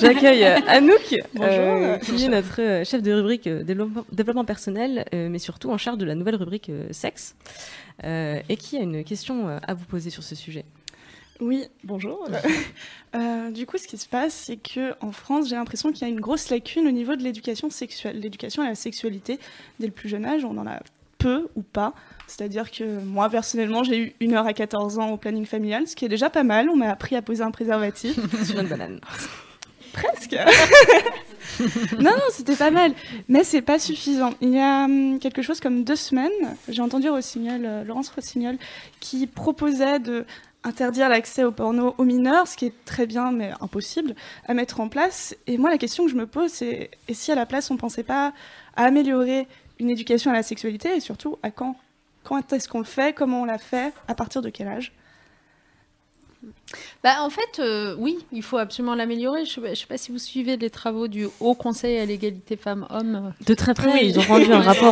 j'accueille Anouk, qui est notre chef de rubrique développement, développement personnel, mais surtout en charge de la nouvelle rubrique sexe, et qui a une question à vous poser sur ce sujet. Oui, bonjour. Euh, du coup, ce qui se passe, c'est que en France, j'ai l'impression qu'il y a une grosse lacune au niveau de l'éducation sexuelle. L'éducation à la sexualité, dès le plus jeune âge, on en a peu ou pas. C'est-à-dire que moi, personnellement, j'ai eu une heure à 14 ans au planning familial, ce qui est déjà pas mal. On m'a appris à poser un préservatif. Sur une banane. Presque. non, non, c'était pas mal. Mais c'est pas suffisant. Il y a hum, quelque chose comme deux semaines, j'ai entendu Rossignol, euh, Laurence Rossignol, qui proposait de interdire l'accès au porno aux mineurs, ce qui est très bien mais impossible à mettre en place. Et moi, la question que je me pose, c'est et si à la place on pensait pas à améliorer une éducation à la sexualité et surtout à quand? Quand est-ce qu'on le fait? Comment on l'a fait? À partir de quel âge? Bah, en fait, euh, oui, il faut absolument l'améliorer. Je ne sais pas si vous suivez les travaux du Haut Conseil à l'égalité femmes-hommes. De très près, ils ont rendu un rapport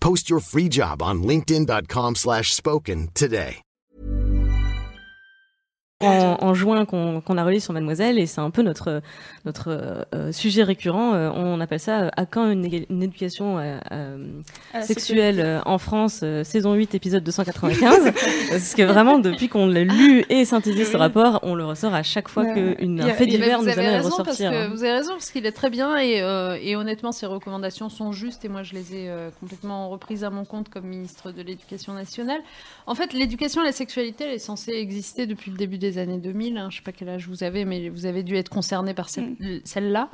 Post your free job on linkedin.com/spoken slash spoken today. En, en juin qu'on a relié sur Mademoiselle et c'est un peu notre notre euh, sujet récurrent. Euh, on appelle ça euh, à quand une, éducation sexuelle en France, saison 8, épisode 295. Parce que vraiment, depuis qu'on l'a lu et synthétisé ce rapport, on le ressort à chaque fois Ouais. qu'un fait divers nous amène à le raison parce ressortir. que hein. vous avez raison parce qu'il est très bien et, et honnêtement ses recommandations sont justes et moi je les ai complètement reprises à mon compte comme ministre de l'Éducation nationale. En fait, l'éducation à la sexualité elle est censée exister depuis le début des années 2000. Hein. Je sais pas quel âge vous avez, mais vous avez dû être concerné par cette- celle-là.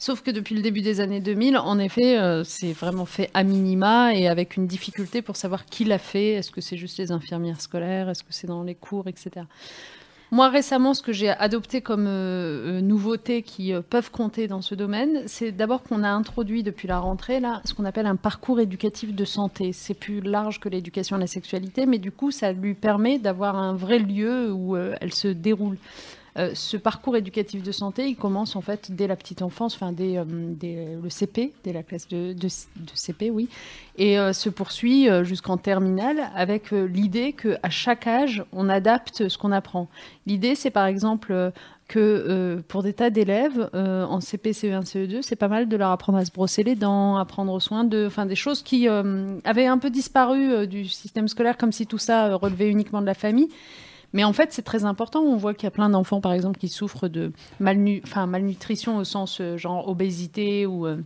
Sauf que depuis le début des années 2000, en effet, euh, c'est vraiment fait à minima et avec une difficulté pour savoir qui l'a fait. Est-ce que c'est juste les infirmières scolaires? Est-ce que c'est dans les cours, etc. Moi, récemment, ce que j'ai adopté comme euh, euh, nouveautés qui euh, peuvent compter dans ce domaine, c'est d'abord qu'on a introduit depuis la rentrée là, ce qu'on appelle un parcours éducatif de santé. C'est plus large que l'éducation à la sexualité, mais du coup, ça lui permet d'avoir un vrai lieu où euh, elle se déroule. Euh, ce parcours éducatif de santé, il commence en fait dès la petite enfance, enfin dès, euh, le CP, dès la classe de, CP, oui, et euh, se poursuit jusqu'en terminale avec l'idée qu'à chaque âge, on adapte ce qu'on apprend. L'idée, c'est par exemple que pour des tas d'élèves en CP, CE1, CE2, c'est pas mal de leur apprendre à se brosser les dents, à prendre soin de, enfin des choses qui avaient un peu disparu du système scolaire, comme si tout ça relevait uniquement de la famille. Mais en fait, c'est très important. On voit qu'il y a plein d'enfants, par exemple, qui souffrent de malnutrition au sens euh, genre obésité ou, euh,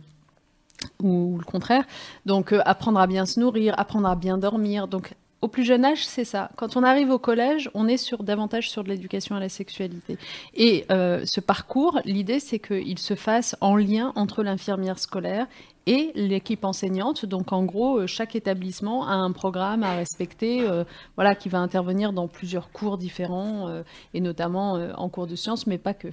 ou, le contraire. Donc, euh, apprendre à bien se nourrir, apprendre à bien dormir. Donc, au plus jeune âge, c'est ça. Quand on arrive au collège, on est sur davantage sur de l'éducation à la sexualité. Et ce parcours, l'idée, c'est qu'il se fasse en lien entre l'infirmière scolaire et l'équipe enseignante. Donc, en gros, euh, chaque établissement a un programme à respecter, euh, voilà, qui va intervenir dans plusieurs cours différents, euh, et notamment en cours de sciences, mais pas que.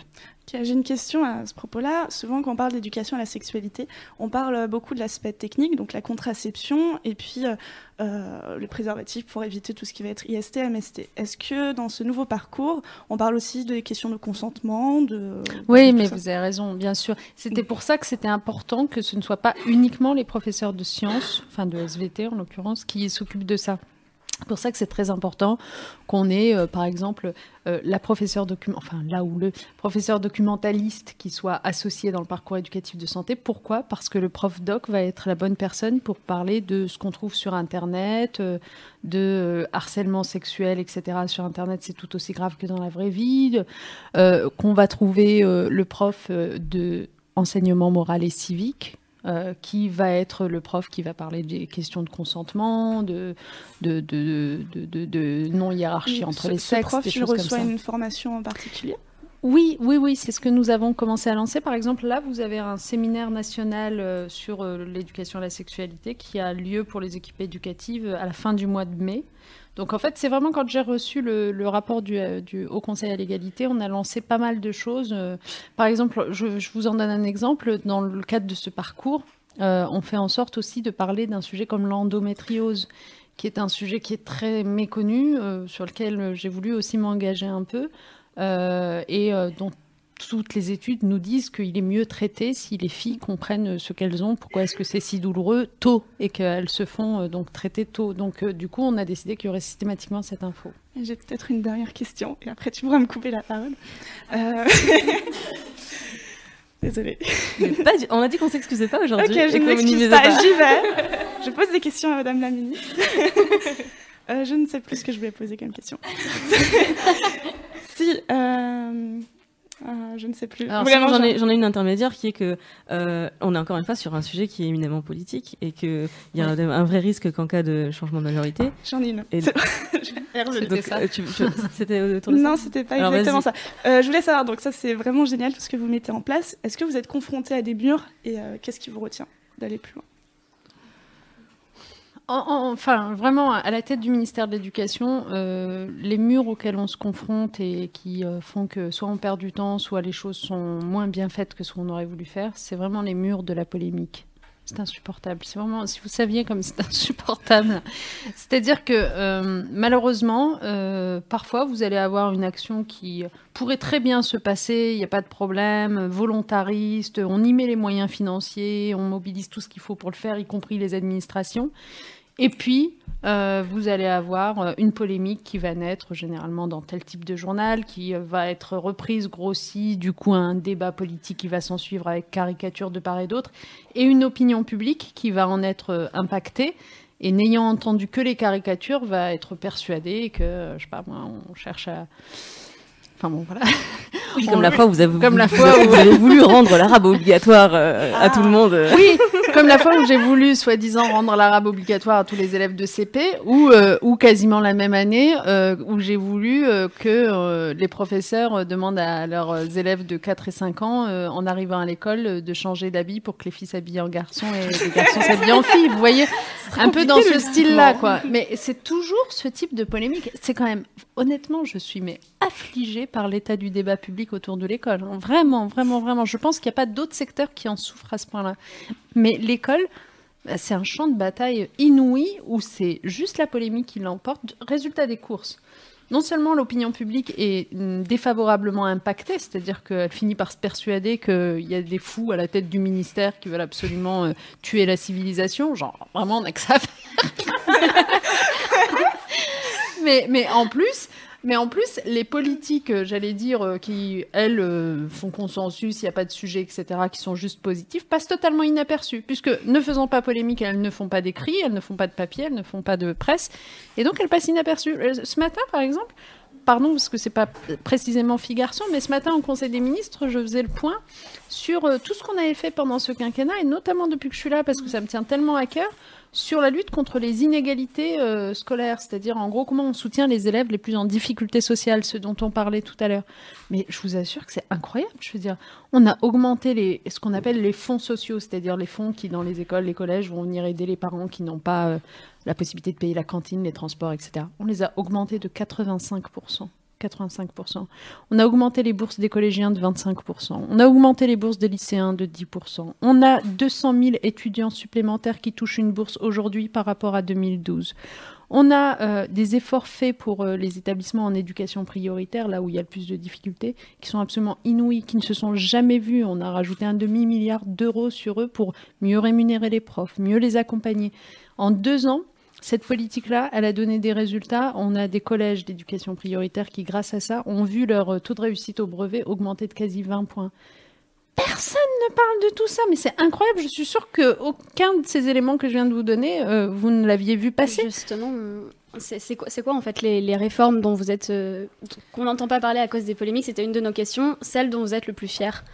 J'ai une question à ce propos-là. Souvent, quand on parle d'éducation à la sexualité, on parle beaucoup de l'aspect technique, donc la contraception, et puis euh, le préservatif pour éviter tout ce qui va être IST, MST. Est-ce que dans ce nouveau parcours, on parle aussi des questions de consentement de... Oui, de mais vous avez raison, bien sûr. C'était pour ça que c'était important que ce ne soit pas uniquement les professeurs de sciences, enfin de SVT en l'occurrence, qui s'occupent de ça. C'est pour ça que c'est très important qu'on ait, euh, par exemple, euh, la professeure document, enfin là où le professeur documentaliste qui soit associé dans le parcours éducatif de santé. Pourquoi? Parce que le prof doc va être la bonne personne pour parler de ce qu'on trouve sur Internet, euh, de harcèlement sexuel, etc. Sur Internet, c'est tout aussi grave que dans la vraie vie. qu'on va trouver le prof de enseignement moral et civique. Euh, qui va être le prof qui va parler des questions de consentement, de, de, de, de, de- de non-hiérarchie entre ce- les ce sexes, prof, des il choses comme reçoit ça. une formation en particulier? Oui, oui, oui, c'est ce que nous avons commencé à lancer. Par exemple, là, vous avez un séminaire national euh, sur euh, l'éducation à la sexualité qui a lieu pour les équipes éducatives à la fin du mois de mai. Donc en fait, c'est vraiment quand j'ai reçu le, rapport du, euh, Haut Conseil à l'égalité, on a lancé pas mal de choses. Euh, Par exemple, je, vous en donne un exemple. Dans le cadre de ce parcours, euh, on fait en sorte aussi de parler d'un sujet comme l'endométriose qui est un sujet qui est très méconnu, euh, sur lequel euh, j'ai voulu aussi m'engager un peu, euh, et euh, dont toutes les études nous disent qu'il est mieux traité si les filles comprennent ce qu'elles ont, pourquoi est-ce que c'est si douloureux tôt, et qu'elles se font euh, donc traiter tôt. Donc euh, du coup, on a décidé qu'il y aurait systématiquement cette info. J'ai peut-être une dernière question, et après tu pourras me couper la parole. Euh, Désolée. Pas du- On a dit qu'on s'excusait pas aujourd'hui. Ok, je ne m'excuse minimisait pas, j'y vais. je pose des questions à Madame la Ministre. Euh, je ne sais plus ce que je voulais poser comme question. si, euh, euh, je ne sais plus. Alors, Vraiment, sinon, j'en ai, j'en- j'en ai une intermédiaire qui est que euh, on est encore une fois sur un sujet qui est éminemment politique et qu'il y a un, un vrai risque qu'en cas de changement de majorité. J'en ai une. Et- C'est- Hervé. Donc, tu- tu- c'était autour de ça Non, c'était pas Alors, exactement vas-y. ça. Euh, je voulais savoir, donc ça c'est vraiment génial tout ce que vous mettez en place. Est-ce que vous êtes confronté à des murs et qu'est-ce qui vous retient d'aller plus loin? Enfin, vraiment, à la tête du ministère de l'Éducation, euh, les murs auxquels on se confronte et qui euh, font que soit on perd du temps, soit les choses sont moins bien faites que ce qu'on aurait voulu faire, c'est vraiment les murs de la polémique. C'est insupportable. C'est vraiment, si vous saviez comme c'est insupportable. C'est-à-dire que euh, malheureusement, parfois vous allez avoir une action qui pourrait très bien se passer, il n'y a pas de problème, volontariste, on y met les moyens financiers, on mobilise tout ce qu'il faut pour le faire, y compris les administrations. Et puis, euh, vous allez avoir euh, une polémique qui va naître généralement dans tel type de journal, qui euh, va être reprise, grossie, du coup un débat politique qui va s'en suivre avec caricature de part et d'autre, et une opinion publique qui va en être impactée. Et n'ayant entendu que les caricatures, va être persuadée que, je sais pas moi, on cherche à... Enfin bon, voilà. Oui, comme la fois où vous avez, Comme la vous- fois où- vous avez voulu rendre l'arabe obligatoire euh, à Ah. tout le monde. Oui, comme la fois où j'ai voulu, soi-disant, rendre l'arabe obligatoire à tous les élèves de CP, ou, euh, ou quasiment la même année, euh, où j'ai voulu euh, que les professeurs demandent à leurs élèves de 4 et 5 ans, en arrivant à l'école, de changer d'habit pour que les filles s'habillent en garçon et les garçons s'habillent en filles. Vous voyez Un peu dans ce style-là, quoi. Mais c'est toujours ce type de polémique. C'est quand même, honnêtement, je suis mais affligée par l'état du débat public autour de l'école. hein. Vraiment, vraiment, vraiment. Je pense qu'il n'y a pas d'autres secteurs qui en souffrent à ce point-là. Mais l'école, bah, c'est un champ de bataille inouï où c'est juste la polémique qui l'emporte. Résultat des courses. Non seulement l'opinion publique est défavorablement impactée, c'est-à-dire qu'elle finit par se persuader qu'il y a des fous à la tête du ministère qui veulent absolument euh, tuer la civilisation. Genre, vraiment, on n'a que ça à faire. mais, mais en plus, mais en plus, les politiques, euh, j'allais dire, euh, qui, elles, euh, font consensus, il n'y a pas de sujet, etc., qui sont juste positifs, passent totalement inaperçues, puisque ne faisant pas polémique, elles ne font pas d'écrit, elles ne font pas de papier, elles ne font pas de presse, et donc elles passent inaperçues. Ce matin, par exemple, pardon, parce que c'est pas précisément fille garçon, mais ce matin, au Conseil des ministres, je faisais le point sur tout ce qu'on avait fait pendant ce quinquennat, et notamment depuis que je suis là, parce que ça me tient tellement à cœur, sur la lutte contre les inégalités euh, scolaires, c'est-à-dire en gros comment on soutient les élèves les plus en difficulté sociale, ceux dont on parlait tout à l'heure. Mais je vous assure que c'est incroyable. Je veux dire, on a augmenté les, ce qu'on appelle les fonds sociaux, c'est-à-dire les fonds qui dans les écoles, les collèges vont venir aider les parents qui n'ont pas euh, la possibilité de payer la cantine, les transports, etc. On les a augmentés de 85 85%. On a augmenté les bourses des collégiens de 25%. On a augmenté les bourses des lycéens de 10%. On a 200 000 étudiants supplémentaires qui touchent une bourse aujourd'hui par rapport à 2012. On a euh, des efforts faits pour euh, les établissements en éducation prioritaire, là où il y a le plus de difficultés, qui sont absolument inouïs, qui ne se sont jamais vus. On a rajouté un demi-milliard d'euros sur eux pour mieux rémunérer les profs, mieux les accompagner. En deux ans, cette politique-là, elle a donné des résultats. On a des collèges d'éducation prioritaire qui, grâce à ça, ont vu leur euh, taux de réussite au brevet augmenter de quasi 20 points. Personne ne parle de tout ça, mais c'est incroyable. Je suis sûre qu'aucun de ces éléments que je viens de vous donner, euh, vous ne l'aviez vu passer. Justement, c'est quoi, en fait les, les réformes dont vous êtes euh, qu'on n'entend pas parler à cause des polémiques? C'était une de nos questions, celle dont vous êtes le plus fier.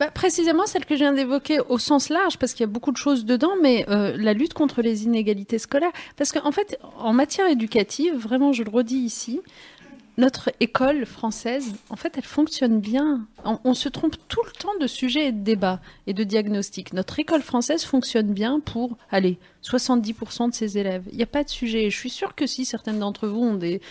Bah, précisément celle que je viens d'évoquer au sens large, parce qu'il y a beaucoup de choses dedans, mais euh, la lutte contre les inégalités scolaires. Parce qu'en fait, en matière éducative, vraiment, je le redis ici, notre école française, en fait, elle fonctionne bien. On, se trompe tout le temps de sujets et de débats et de diagnostics. Notre école française fonctionne bien pour, allez, 70% de ses élèves. Il n'y a pas de sujet. Je suis sûre que si certaines d'entre vous ont des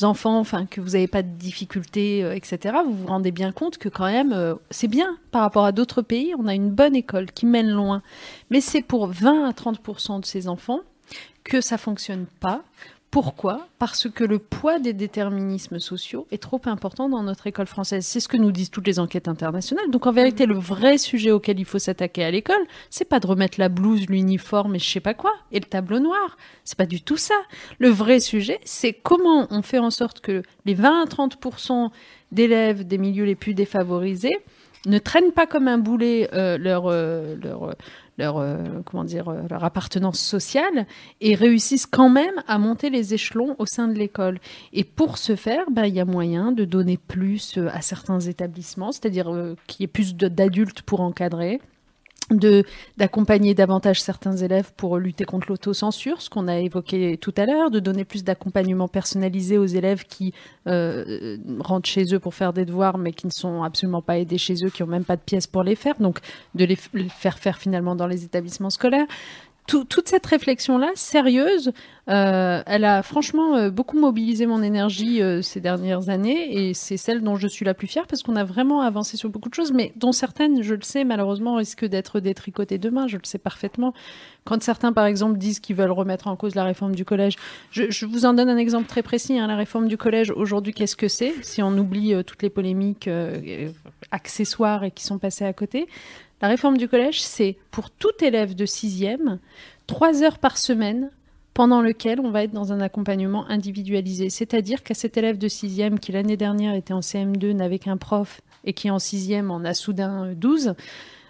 enfants, enfin, que vous n'avez pas de difficultés, euh, etc., vous vous rendez bien compte que quand même, euh, c'est bien par rapport à d'autres pays. On a une bonne école qui mène loin. Mais c'est pour 20 à 30% de ces enfants que ça fonctionne pas. Pourquoi? Parce que le poids des déterminismes sociaux est trop important dans notre école française. C'est ce que nous disent toutes les enquêtes internationales. Donc en vérité, le vrai sujet auquel il faut s'attaquer à l'école, c'est pas de remettre la blouse, l'uniforme et je sais pas quoi, et le tableau noir. C'est pas du tout ça. Le vrai sujet, c'est comment on fait en sorte que les 20 à 30% d'élèves des milieux les plus défavorisés ne traînent pas comme un boulet euh, leur, euh, leur, leur, euh, comment dire, euh, leur appartenance sociale et réussissent quand même à monter les échelons au sein de l'école. Et pour ce faire, ben, il y a moyen de donner plus euh, à certains établissements, c'est-à-dire euh, qu'il y ait plus d'adultes pour encadrer d'accompagner davantage certains élèves pour lutter contre l'autocensure, ce qu'on a évoqué tout à l'heure, de donner plus d'accompagnement personnalisé aux élèves qui euh, rentrent chez eux pour faire des devoirs mais qui ne sont absolument pas aidés chez eux, qui n'ont même pas de pièces pour les faire, donc de les faire faire finalement dans les établissements scolaires. Tout- toute cette réflexion-là, sérieuse, euh, elle a franchement euh, beaucoup mobilisé mon énergie euh, ces dernières années et c'est celle dont je suis la plus fière parce qu'on a vraiment avancé sur beaucoup de choses, mais dont certaines, je le sais, malheureusement, risquent d'être détricotées demain. Je le sais parfaitement. Quand certains, par exemple, disent qu'ils veulent remettre en cause la réforme du collège, je, je vous en donne un exemple très précis. hein. La réforme du collège, aujourd'hui, qu'est-ce que c'est? Si on oublie euh, toutes les polémiques euh, euh, accessoires et qui sont passées à côté, la réforme du collège, c'est pour tout élève de sixième, trois heures par semaine pendant lequel on va être dans un accompagnement individualisé. C'est-à-dire qu'à cet élève de sixième qui l'année dernière était en CM2, n'avait qu'un prof et qui en sixième en a soudain euh, 12,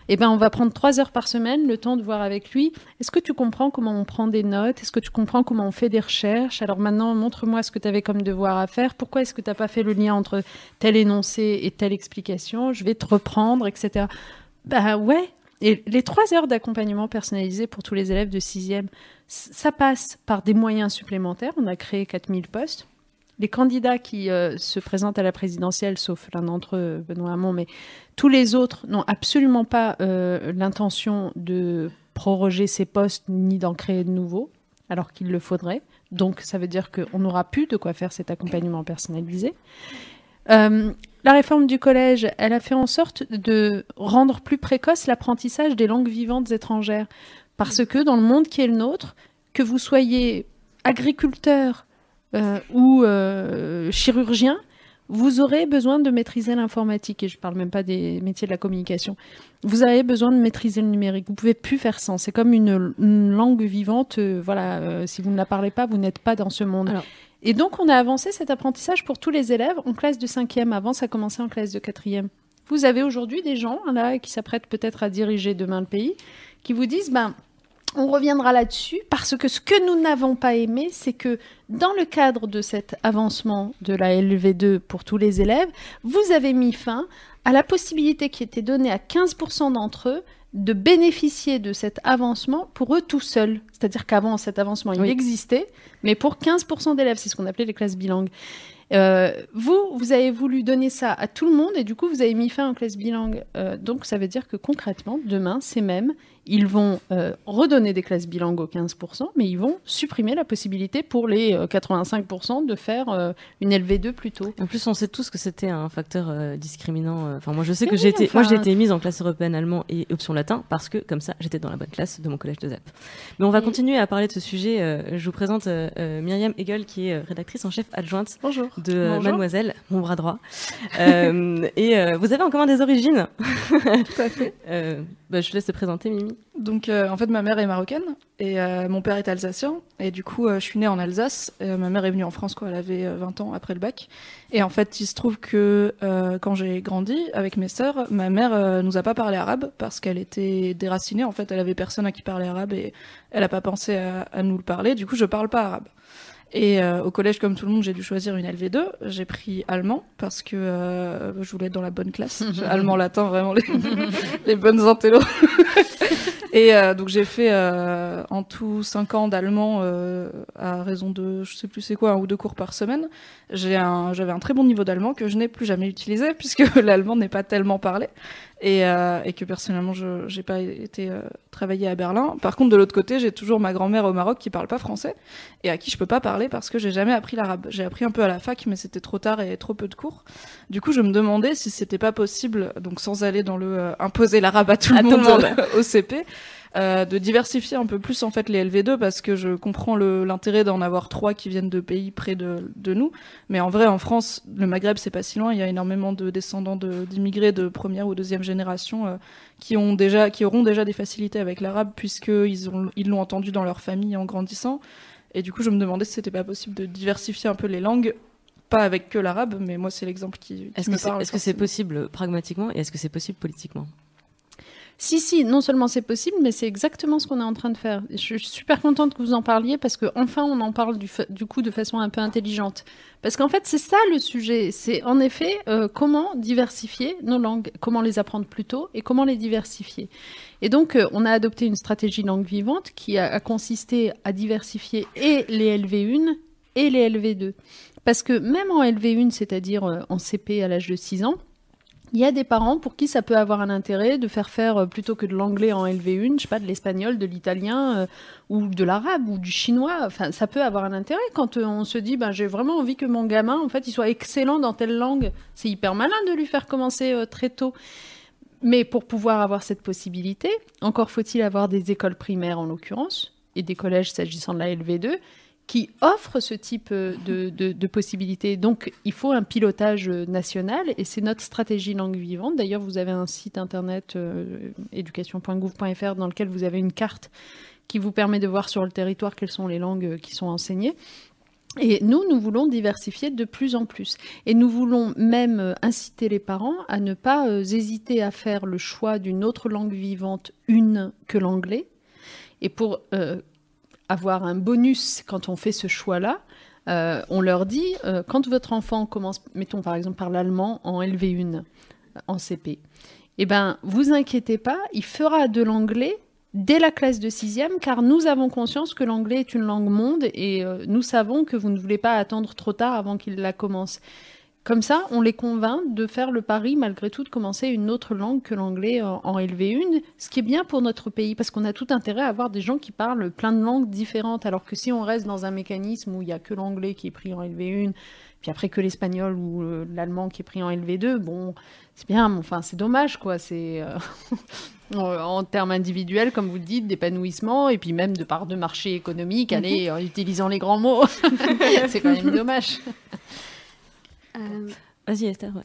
eh ben, on va prendre trois heures par semaine, le temps de voir avec lui. Est-ce que tu comprends comment on prend des notes? Est-ce que tu comprends comment on fait des recherches? Alors maintenant, montre-moi ce que tu avais comme devoir à faire. Pourquoi est-ce que tu n'as pas fait le lien entre tel énoncé et telle explication? Je vais te reprendre, etc. Bah ouais. Et les trois heures d'accompagnement personnalisé pour tous les élèves de 6e, ça passe par des moyens supplémentaires. On a créé 4000 postes. Les candidats qui euh, se présentent à la présidentielle, sauf l'un d'entre eux, Benoît Hamon, mais tous les autres n'ont absolument pas euh, l'intention de proroger ces postes ni d'en créer de nouveaux, alors qu'il le faudrait. Donc ça veut dire qu'on n'aura plus de quoi faire cet accompagnement personnalisé. Euh, la réforme du collège, elle a fait en sorte de rendre plus précoce l'apprentissage des langues vivantes étrangères. Parce que dans le monde qui est le nôtre, que vous soyez agriculteur euh, ou euh, chirurgien, vous aurez besoin de maîtriser l'informatique. Et je ne parle même pas des métiers de la communication. Vous avez besoin de maîtriser le numérique. Vous pouvez plus faire sans. C'est comme une, langue vivante. euh, voilà, si vous ne la parlez pas, vous n'êtes pas dans ce monde. Alors- Et donc, on a avancé cet apprentissage pour tous les élèves en classe de 5e. Avant, ça commençait en classe de 4e. Vous avez aujourd'hui des gens là qui s'apprêtent peut-être à diriger demain le pays, qui vous disent, ben, on reviendra là-dessus parce que ce que nous n'avons pas aimé, c'est que dans le cadre de cet avancement de la LV2 pour tous les élèves, vous avez mis fin à la possibilité qui était donnée à 15% d'entre eux de bénéficier de cet avancement pour eux tout seuls. C'est-à-dire qu'avant, cet avancement, il Oui. existait, mais pour 15% d'élèves, c'est ce qu'on appelait les classes bilingues. Euh, vous, vous avez voulu donner ça à tout le monde et du coup, vous avez mis fin aux classes bilingues. Euh, donc, ça veut dire que concrètement, demain, ces mêmes, ils vont euh, redonner des classes bilingues aux 15%, mais ils vont supprimer la possibilité pour les euh, 85% de faire euh, une LV2 plus tôt. En plus, on sait tous que c'était un facteur euh, discriminant. euh, Enfin, moi, je sais Mais que oui, j'ai été, enfin- moi, j'ai été mise en classe européenne allemand et option latin parce que, comme ça, j'étais dans la bonne classe de mon collège de ZEP. Mais on va Et- continuer à parler de ce sujet. euh, je vous présente euh, euh, Myriam Hegel, qui est euh, rédactrice en chef adjointe Bonjour. de euh, Bonjour. Mademoiselle, mon bras droit. Euh, et euh, vous avez en commun des origines. Tout à fait. Euh, bah, je te laisse te présenter, Mimi. Donc, euh, en fait, ma mère est marocaine et euh, mon père est alsacien. Et du coup, euh, je suis née en Alsace. Ma mère est venue en France quand elle avait euh, 20 ans après le bac. Et en fait, il se trouve que quand j'ai grandi avec mes sœurs, ma mère nous a pas parlé arabe parce qu'elle était déracinée. En fait, elle avait personne à qui parler arabe et elle a pas pensé à, à nous le parler. Du coup, je parle pas arabe. Et euh, au collège, comme tout le monde, j'ai dû choisir une LV2. J'ai pris allemand parce que euh, je voulais être dans la bonne classe. allemand, latin, vraiment les, les bonnes intellos. Et euh, donc j'ai fait euh, en tout 5 ans d'allemand euh, à raison de, je sais plus c'est quoi, un ou deux cours par semaine. J'ai un, j'avais un très bon niveau d'allemand que je n'ai plus jamais utilisé puisque l'allemand n'est pas tellement parlé et, euh, et que personnellement je j'ai pas été euh, travailler à Berlin. Par contre de l'autre côté j'ai toujours ma grand-mère au Maroc qui parle pas français et à qui je peux pas parler parce que j'ai jamais appris l'arabe. J'ai appris un peu à la fac mais c'était trop tard et trop peu de cours. Du coup je me demandais si c'était pas possible donc sans aller dans le euh, imposer l'arabe à tout le À tout le monde, monde. au CP euh, de diversifier un peu plus en fait les LV2 parce que je comprends l'intérêt d'en avoir trois qui viennent de pays près de, de nous. Mais en vrai, en France, le Maghreb, c'est pas si loin. Il y a énormément de descendants de- d'immigrés de, première ou deuxième génération euh, qui, ont déjà, qui auront déjà des facilités avec l'arabe puisqu'ils ont- ils l'ont entendu dans leur famille en grandissant. Et du coup, je me demandais si c'était pas possible de diversifier un peu les langues. Pas avec que l'arabe, mais moi, c'est l'exemple qui, qui Est-ce me que c'est parle. est-ce que c'est forcément. possible pragmatiquement et est-ce que c'est possible politiquement? Si, si, non seulement c'est possible, mais c'est exactement ce qu'on est en train de faire. Je suis super contente que vous en parliez parce que enfin on en parle du coup de façon un peu intelligente. Parce qu'en fait, c'est ça le sujet. C'est en effet euh, comment diversifier nos langues, comment les apprendre plus tôt et comment les diversifier. Et donc, euh, on a adopté une stratégie langue vivante qui a, a consisté à diversifier et les LV1 et les LV2. Parce que même en LV1, c'est-à-dire euh, en CP à l'âge de 6 ans, il y a des parents pour qui ça peut avoir un intérêt de faire faire, euh, plutôt que de l'anglais en LV1, je sais pas, de l'espagnol, de l'italien, euh, ou de l'arabe, ou du chinois. Enfin, ça peut avoir un intérêt quand euh, on se dit, ben, j'ai vraiment envie que mon gamin, en fait, il soit excellent dans telle langue. C'est hyper malin de lui faire commencer très tôt. Mais pour pouvoir avoir cette possibilité, encore faut-il avoir des écoles primaires en l'occurrence, et des collèges s'agissant de la LV2, qui offrent ce type euh, de, possibilités. Donc, il faut un pilotage euh, national et c'est notre stratégie langue vivante. D'ailleurs, vous avez un site internet euh, éducation.gouv.fr dans lequel vous avez une carte qui vous permet de voir sur le territoire quelles sont les langues euh, qui sont enseignées. Et nous, nous voulons diversifier de plus en plus. Et nous voulons même inciter les parents à ne pas hésiter à faire le choix d'une autre langue vivante, une que l'anglais. Et pour avoir un bonus quand on fait ce choix-là, euh, on leur dit, euh, quand votre enfant commence, mettons par exemple par l'allemand en LV1, en CP, eh ben, vous inquiétez pas, il fera de l'anglais dès la classe de sixième, car nous avons conscience que l'anglais est une langue monde et euh, nous savons que vous ne voulez pas attendre trop tard avant qu'il la commence. Comme ça, on les convainc de faire le pari, malgré tout, de commencer une autre langue que l'anglais en, en LV1, ce qui est bien pour notre pays, parce qu'on a tout intérêt à avoir des gens qui parlent plein de langues différentes, alors que si on reste dans un mécanisme où il n'y a que l'anglais qui est pris en LV1, puis après que l'espagnol ou euh, l'allemand qui est pris en LV2, bon, c'est bien, mais enfin, c'est dommage, quoi. C'est euh, en, termes individuels, comme vous le dites, d'épanouissement, et puis même de part de marché économique, Mhm. allez, en utilisant les grands mots, c'est quand même dommage. Euh, Vas-y, Esther. ouais.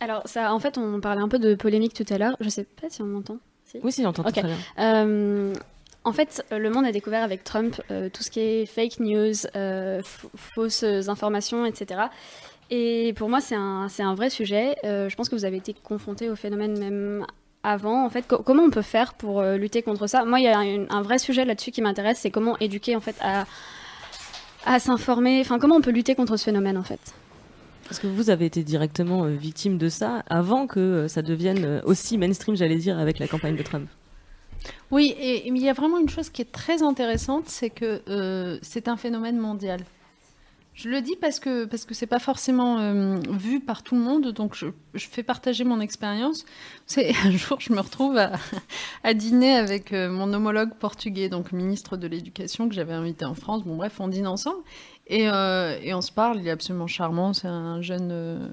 alors, ça, en fait, on parlait un peu de polémique tout à l'heure. Je sais pas si on m'entend. Si Oui, si, j'entends Ok. très bien. Euh, en fait, euh, le monde a découvert avec Trump euh, tout ce qui est fake news, fausses informations, etc. Et pour moi, c'est un, vrai sujet. Je pense que vous avez été confronté au phénomène même avant. En fait, Co- comment on peut faire pour euh, lutter contre ça? Moi, il y a un vrai sujet là-dessus qui m'intéresse, c'est comment éduquer en fait à, à s'informer. Enfin, comment on peut lutter contre ce phénomène en fait? Parce que vous avez été directement euh, victime de ça avant que euh, ça devienne euh, aussi mainstream, j'allais dire, avec la campagne de Trump. Oui, et il y a vraiment une chose qui est très intéressante, c'est que c'est un phénomène mondial. Je le dis parce que parce que pas forcément euh, vu par tout le monde, donc je, fais partager mon expérience. Un jour, je me retrouve à, dîner avec euh, mon homologue portugais, donc ministre de l'Éducation que j'avais invité en France. Bon, bref, on dîne ensemble et, euh, et on se parle. Il est absolument charmant. C'est un jeune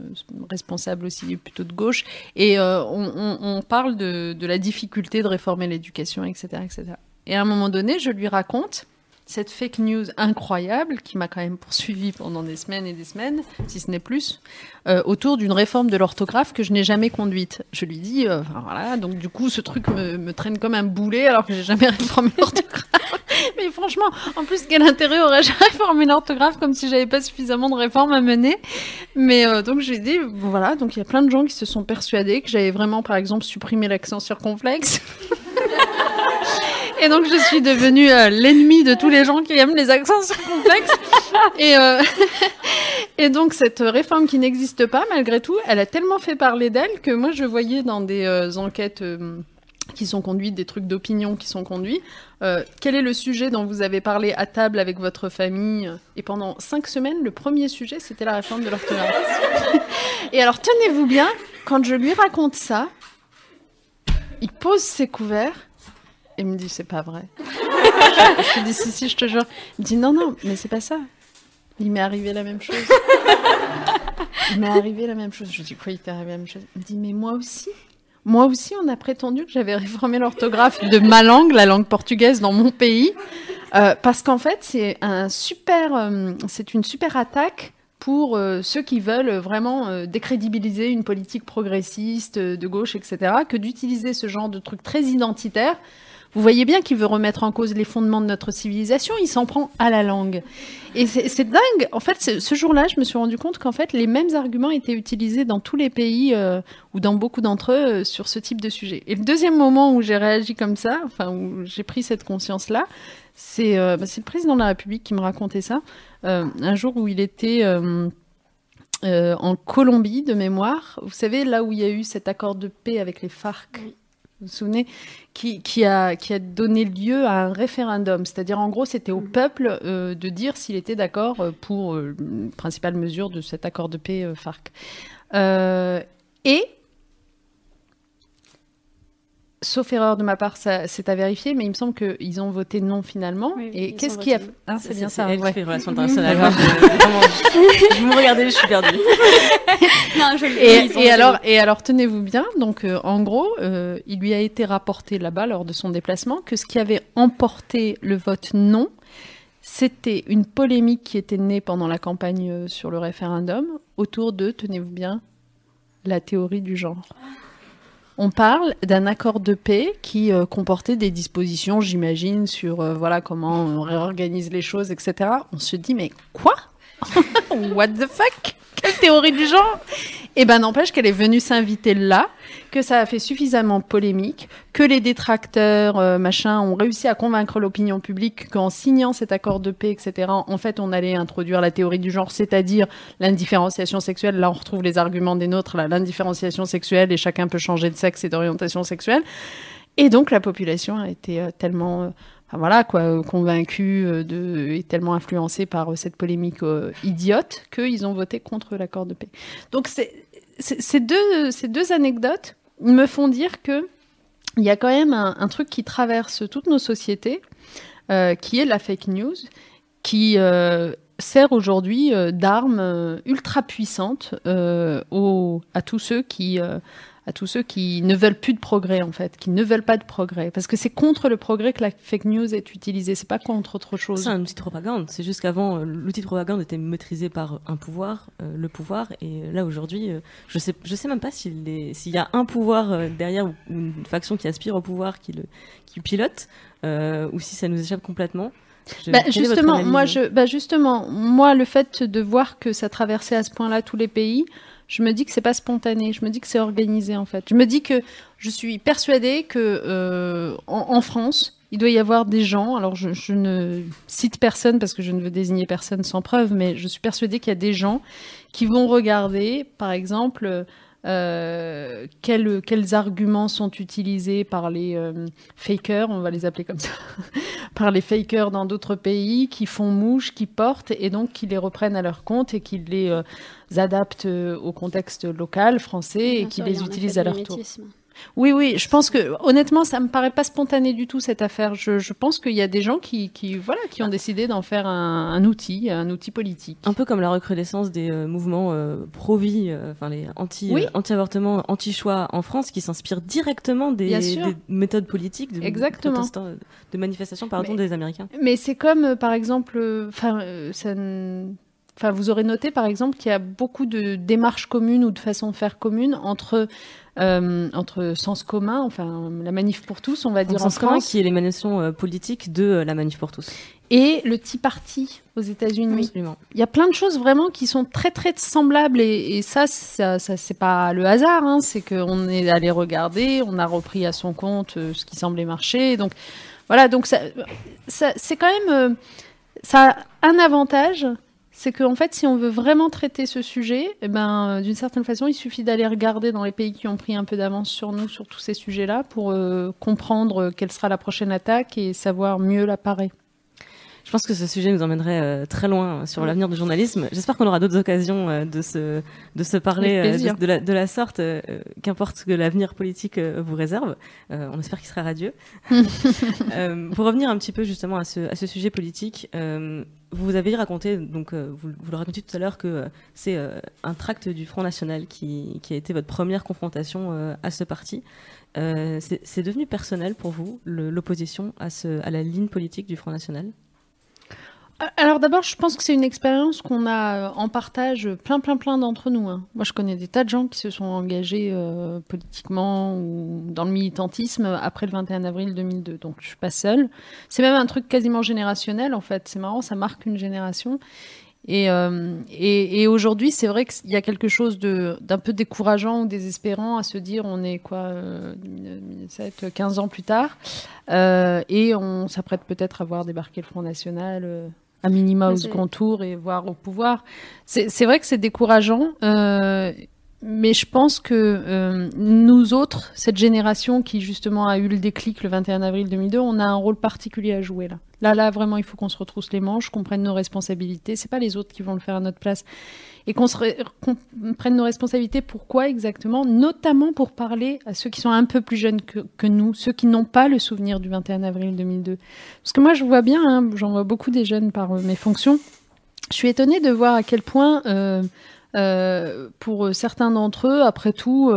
responsable aussi plutôt de gauche. Et on, on- on parle de, de la difficulté de réformer l'éducation, etc., etc. Et à un moment donné, je lui raconte cette fake news incroyable qui m'a quand même poursuivi pendant des semaines et des semaines, si ce n'est plus, euh, autour d'une réforme de l'orthographe que je n'ai jamais conduite. Je lui dis, euh, voilà, donc du coup, ce truc me, traîne comme un boulet alors que j'ai jamais réformé l'orthographe. Mais franchement, en plus, quel intérêt aurais-je à réformer l'orthographe comme si j'avais pas suffisamment de réformes à mener? Mais euh, donc, je lui ai dit, voilà, donc il y a plein de gens qui se sont persuadés que j'avais vraiment, par exemple, supprimé l'accent circonflexe. Et donc, je suis devenue euh, l'ennemi de tous les gens qui aiment les accents circonflexes. Et, euh, et donc, cette réforme qui n'existe pas, malgré tout, elle a tellement fait parler d'elle que moi, je voyais dans des euh, enquêtes euh, qui sont conduites, des trucs d'opinion qui sont conduits, euh, quel est le sujet dont vous avez parlé à table avec votre famille? Et pendant cinq semaines, le premier sujet, c'était la réforme de l'orthographe. et alors, tenez-vous bien, quand je lui raconte ça, il pose ses couverts et me dit c'est pas vrai. je lui dis si si je te jure. Il me dit non non mais c'est pas ça. Il m'est arrivé la même chose. il m'est arrivé la même chose. Je lui dis quoi il t'est arrivé la même chose? Il me dit mais moi aussi. Moi aussi on a prétendu que j'avais réformé l'orthographe de ma langue, la langue portugaise dans mon pays, Euh, parce qu'en fait c'est un super, euh, c'est une super attaque pour euh, ceux qui veulent vraiment décrédibiliser une politique progressiste de gauche, etc., que d'utiliser ce genre de truc très identitaire. Vous voyez bien qu'il veut remettre en cause les fondements de notre civilisation, il s'en prend à la langue. Et c'est dingue. En fait, ce jour-là, je me suis rendu compte qu'en fait, les mêmes arguments étaient utilisés dans tous les pays euh, ou dans beaucoup d'entre eux euh, sur ce type de sujet. Et le deuxième moment où j'ai réagi comme ça, enfin où j'ai pris cette conscience-là, c'est euh, bah, le président de la République qui me racontait ça. Un jour où il était en Colombie de mémoire, vous savez là où il y a eu cet accord de paix avec les FARC. Vous vous souvenez qui, qui, a, qui a donné lieu à un référendum. C'est-à-dire, en gros, c'était au peuple euh, de dire s'il était d'accord euh, pour euh, principale mesure de cet accord de paix euh, FARC. Et, sauf erreur de ma part, ça c'est à vérifier, mais il me semble qu'ils ont voté non finalement. Oui, oui, et qu'est-ce qui a... Hein, c'est bien ça. elle ouais. qui fait relations internationales. Moi, je, vous me regardez, je suis perdue. Non, je Et, alors, et alors, tenez-vous bien. Donc, euh, en gros, euh, il lui a été rapporté là-bas lors de son déplacement que ce qui avait emporté le vote non, c'était une polémique qui était née pendant la campagne euh, sur le référendum autour de, tenez-vous bien, la théorie du genre. On parle d'un accord de paix qui euh, comportait des dispositions, j'imagine, sur euh, voilà comment on réorganise les choses, etc. On se dit mais quoi? What the fuck? Quelle théorie du genre Et ben n'empêche qu'elle est venue s'inviter là, que ça a fait suffisamment polémique, que les détracteurs, euh, machin, ont réussi à convaincre l'opinion publique qu'en signant cet accord de paix, etc., en fait, on allait introduire la théorie du genre, c'est-à-dire l'indifférenciation sexuelle. Là, on retrouve les arguments des nôtres, l'indifférenciation sexuelle, et chacun peut changer de sexe et d'orientation sexuelle. Et donc, la population a été euh, tellement... euh, voilà quoi, euh, convaincue euh, de, et tellement influencée par euh, cette polémique idiote qu'ils ont voté contre l'accord de paix. Donc c'est, ces deux, ces deux anecdotes me font dire que il y a quand même un, truc qui traverse toutes nos sociétés, qui est la fake news, qui sert aujourd'hui d'arme ultra puissante à tous ceux qui à tous ceux qui ne veulent plus de progrès en fait, qui ne veulent pas de progrès, parce que c'est contre le progrès que la fake news est utilisée, c'est pas contre autre chose. C'est un outil de propagande. C'est juste qu'avant, euh, l'outil de propagande était maîtrisé par un pouvoir, euh, le pouvoir. Et là, aujourd'hui, euh, je sais, je sais même pas s'il y a un pouvoir euh, derrière ou une faction qui aspire au pouvoir qui le, qui pilote, euh, ou si ça nous échappe complètement. Bah, justement, moi, je, bah, justement, moi, le fait de voir que ça traversait à ce point-là tous les pays, je me dis que c'est pas spontané. Je me dis que c'est organisé en fait. Je me dis que je suis persuadée que euh, en, France, il doit y avoir des gens. Alors, je ne cite personne parce que je ne veux désigner personne sans preuve, mais je suis persuadée qu'il y a des gens qui vont regarder, par exemple. Euh, quels, quels arguments sont utilisés par les euh, fakers, on va les appeler comme ça, par les fakers dans d'autres pays qui font mouche, qui portent et donc qui les reprennent à leur compte et qui les euh, adaptent au contexte local français et qui les utilisent à leur tour. Oui, oui, je pense que honnêtement, ça me paraît pas spontané du tout cette affaire. Je, je pense qu'il y a des gens qui, qui, voilà, qui ont décidé d'en faire un, un outil, un outil politique. Un peu comme la recrudescence des euh, mouvements euh, pro-vie, euh, enfin les anti, Oui. anti-avortement, anti-choix en France, qui s'inspirent directement des, des méthodes politiques, de, Exactement. de manifestations pardon, Mais- des Américains. Mais c'est comme, par exemple, enfin, ça ne- Enfin, vous aurez noté, par exemple, qu'il y a beaucoup de démarches communes ou de façons de faire communes entre, euh, entre Sens commun, enfin, la manif pour tous, on va dire Donc, en sens commun qui est l'émanation euh, politique de euh, la manif pour tous. et le Tea Party aux États-Unis. Absolument. Il y a plein de choses vraiment qui sont très très semblables et, et ça, ça, ça c'est pas le hasard, hein, c'est qu'on est allé regarder, on a repris à son compte ce qui semblait marcher, donc voilà, donc ça, ça c'est quand même, ça a un avantage, c'est qu'en fait, si on veut vraiment traiter ce sujet, eh ben, euh, d'une certaine façon, il suffit d'aller regarder dans les pays qui ont pris un peu d'avance sur nous sur tous ces sujets-là pour euh, comprendre euh, quelle sera la prochaine attaque et savoir mieux la parer. Je pense que ce sujet nous emmènerait euh, très loin sur Oui. l'avenir du journalisme. J'espère qu'on aura d'autres occasions euh, de se de se parler euh, de, de la, de la sorte, euh, qu'importe ce que l'avenir politique euh, vous réserve. Euh, on espère qu'il sera radieux. Euh, pour revenir un petit peu justement à ce, à ce sujet politique, euh, vous avez raconté, donc euh, vous, vous le racontiez tout à l'heure, que euh, c'est euh, un tract du Front National qui, qui a été votre première confrontation euh, à ce parti. Euh, c'est devenu personnel pour vous, l'opposition à la ligne politique du Front National? Alors d'abord, je pense que c'est une expérience qu'on a euh, en partage euh, plein, plein, plein d'entre nous. hein. Moi, je connais des tas de gens qui se sont engagés euh, politiquement ou dans le militantisme après le 21 avril 2002. Donc, je suis pas seule. C'est même un truc quasiment générationnel, en fait. C'est marrant, ça marque une génération. Et, aujourd'hui, c'est vrai qu'il y a quelque chose d'un peu décourageant ou désespérant à se dire on est quoi, euh, 2007, 15 ans plus tard, et on s'apprête peut-être à voir débarquer le Front National à minima Ouais, au c'est- second tour et voir au pouvoir. C'est c'est vrai que c'est décourageant. euh, mais je pense que euh, nous autres, cette génération qui justement a eu le déclic le 21 avril 2002, on a un rôle particulier à jouer là. Là, là, vraiment, il faut qu'on se retrousse les manches, qu'on prenne nos responsabilités. C'est pas les autres qui vont le faire à notre place. Et qu'on prenne nos responsabilités. Pourquoi exactement? Notamment pour parler à ceux qui sont un peu plus jeunes que, nous, ceux qui n'ont pas le souvenir du 21 avril 2002. Parce que moi, je vois bien, hein, j'en vois beaucoup des jeunes par euh, mes fonctions. Je suis étonnée de voir à quel point, euh, euh, pour certains d'entre eux, après tout,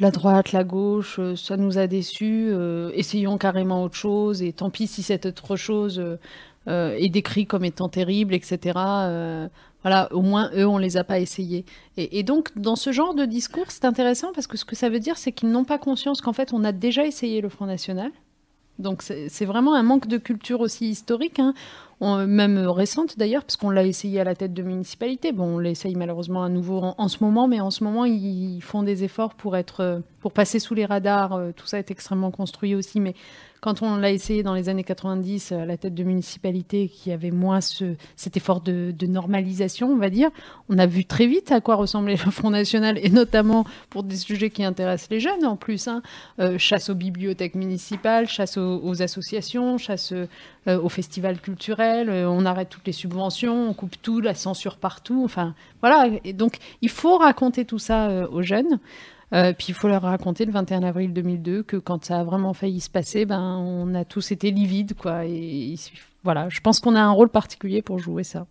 la droite, la gauche, ça nous a déçus, essayons carrément autre chose, et tant pis si cette autre chose euh, euh, est décrite comme étant terrible, etc. euh, voilà, au moins eux, on les a pas essayés. Et, donc, dans ce genre de discours, c'est intéressant parce que ce que ça veut dire, c'est qu'ils n'ont pas conscience qu'en fait, on a déjà essayé le Front National. Donc, c'est vraiment un manque de culture aussi historique. hein. même récente d'ailleurs, parce qu'on l'a essayé à la tête de municipalité. Bon, on l'essaye malheureusement à nouveau en, ce moment, mais en ce moment, ils font des efforts pour être, pour passer sous les radars. Tout ça est extrêmement construit aussi, mais quand on l'a essayé dans les années 90 à la tête de municipalité qui avait moins ce, cet effort de, normalisation, on va dire, on a vu très vite à quoi ressemblait le Front National, et notamment pour des sujets qui intéressent les jeunes en plus. Hein. Euh, chasse aux bibliothèques municipales, chasse aux, associations, chasse euh, aux festivals culturels, euh, on arrête toutes les subventions, on coupe tout, la censure partout. Enfin, voilà. Et donc, il faut raconter tout ça aux jeunes. Euh, puis il faut leur raconter le 21 avril 2002 que quand ça a vraiment failli se passer, ben on a tous été livides, quoi. Et, voilà, je pense qu'on a un rôle particulier pour jouer ça.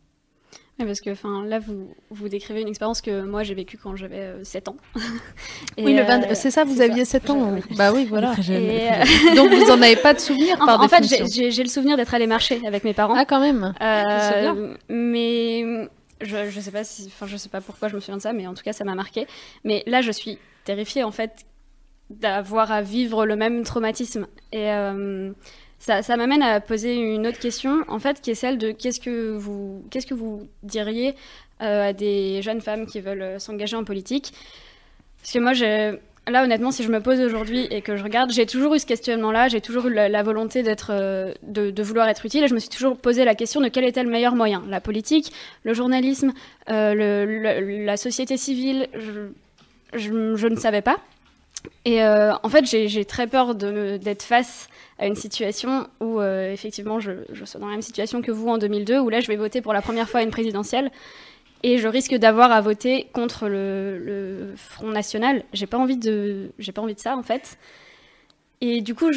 parce que enfin là vous, vous décrivez une expérience que moi j'ai vécue quand j'avais 7 euh, ans. oui, euh, c'est ça, vous aviez 7 ans. Bah oui, voilà. Donc vous en avez pas de souvenir par En, fait, j'ai le souvenir d'être allée marcher avec mes parents. Ah quand même. mais je, je sais pas pourquoi je me souviens de ça, mais en tout cas ça m'a marqué. Mais là je suis terrifiée en fait d'avoir à vivre le même traumatisme. Et euh, ça, ça m'amène à poser une autre question, en fait, qui est celle de qu'est-ce que vous, qu'est-ce que vous diriez euh, à des jeunes femmes qui veulent euh, s'engager en politique? Parce que moi, j'ai Là, honnêtement, si je me pose aujourd'hui et que je regarde, j'ai toujours eu ce questionnement-là, j'ai toujours eu la, volonté d'être, de, de, vouloir être utile, et je me suis toujours posé la question de quel était le meilleur moyen. La politique, le journalisme, le, la société civile, je, ne savais pas. Et euh, en fait, j'ai très peur d'être face à une situation où, euh, effectivement, je, je suis dans la même situation que vous en 2002, où là, je vais voter pour la première fois à une présidentielle. Et je risque d'avoir à voter contre le, Front National. J'ai pas envie de, j'ai pas envie de ça en fait. Et du coup,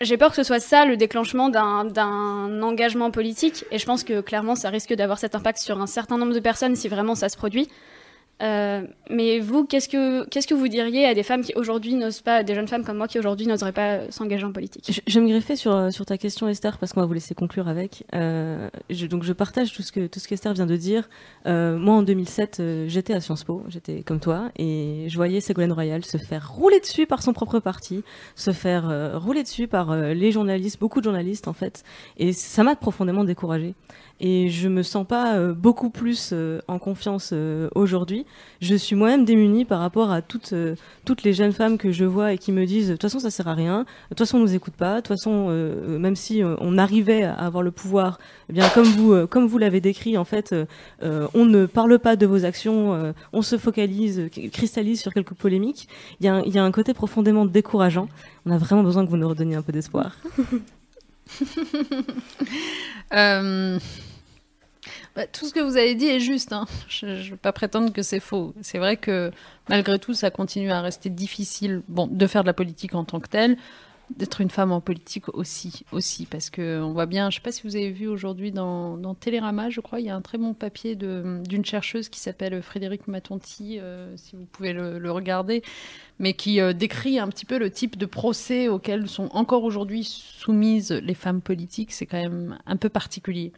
j'ai peur que ce soit ça le déclenchement d'un engagement politique. Et je pense que clairement, ça risque d'avoir cet impact sur un certain nombre de personnes si vraiment ça se produit. Euh, mais vous, qu'est-ce que, qu'est-ce que vous diriez à des femmes qui aujourd'hui n'osent pas, des jeunes femmes comme moi qui aujourd'hui n'oseraient pas s'engager en politique? Je, vais me greffer sur, euh, sur ta question Esther parce qu'on va vous laisser conclure avec. Euh, je, donc je partage tout ce que tout ce qu'Esther vient de dire. Euh, moi en 2007, euh, j'étais à Sciences Po, j'étais comme toi et je voyais Ségolène Royal se faire rouler dessus par son propre parti, se faire rouler dessus par les journalistes, beaucoup de journalistes en fait, et ça m'a profondément découragée et je me sens pas euh, beaucoup plus euh, en confiance euh, aujourd'hui. Je suis moi-même démunie par rapport à toutes toutes les jeunes femmes que je vois et qui me disent de toute façon ça sert à rien, de toute façon on nous écoute pas, de toute façon même si on arrivait à avoir le pouvoir, eh bien comme vous comme vous l'avez décrit en fait, on ne parle pas de vos actions, on se focalise, cristallise sur quelques polémiques. Il y a il y a un côté profondément décourageant. On a vraiment besoin que vous nous redonniez un peu d'espoir. Bah, tout ce que vous avez dit est juste. Hein. Je ne veux pas prétendre que c'est faux. C'est vrai que malgré tout, ça continue à rester difficile bon, de faire de la politique en tant que telle, d'être une femme en politique aussi, aussi parce que on voit bien. Je ne sais pas si vous avez vu aujourd'hui dans, dans, Télérama, je crois, il y a un très bon papier d'une chercheuse qui s'appelle Frédéric Matonti, euh, si vous pouvez le, regarder, mais qui euh, décrit un petit peu le type de procès auquel sont encore aujourd'hui soumises les femmes politiques. C'est quand même un peu particulier.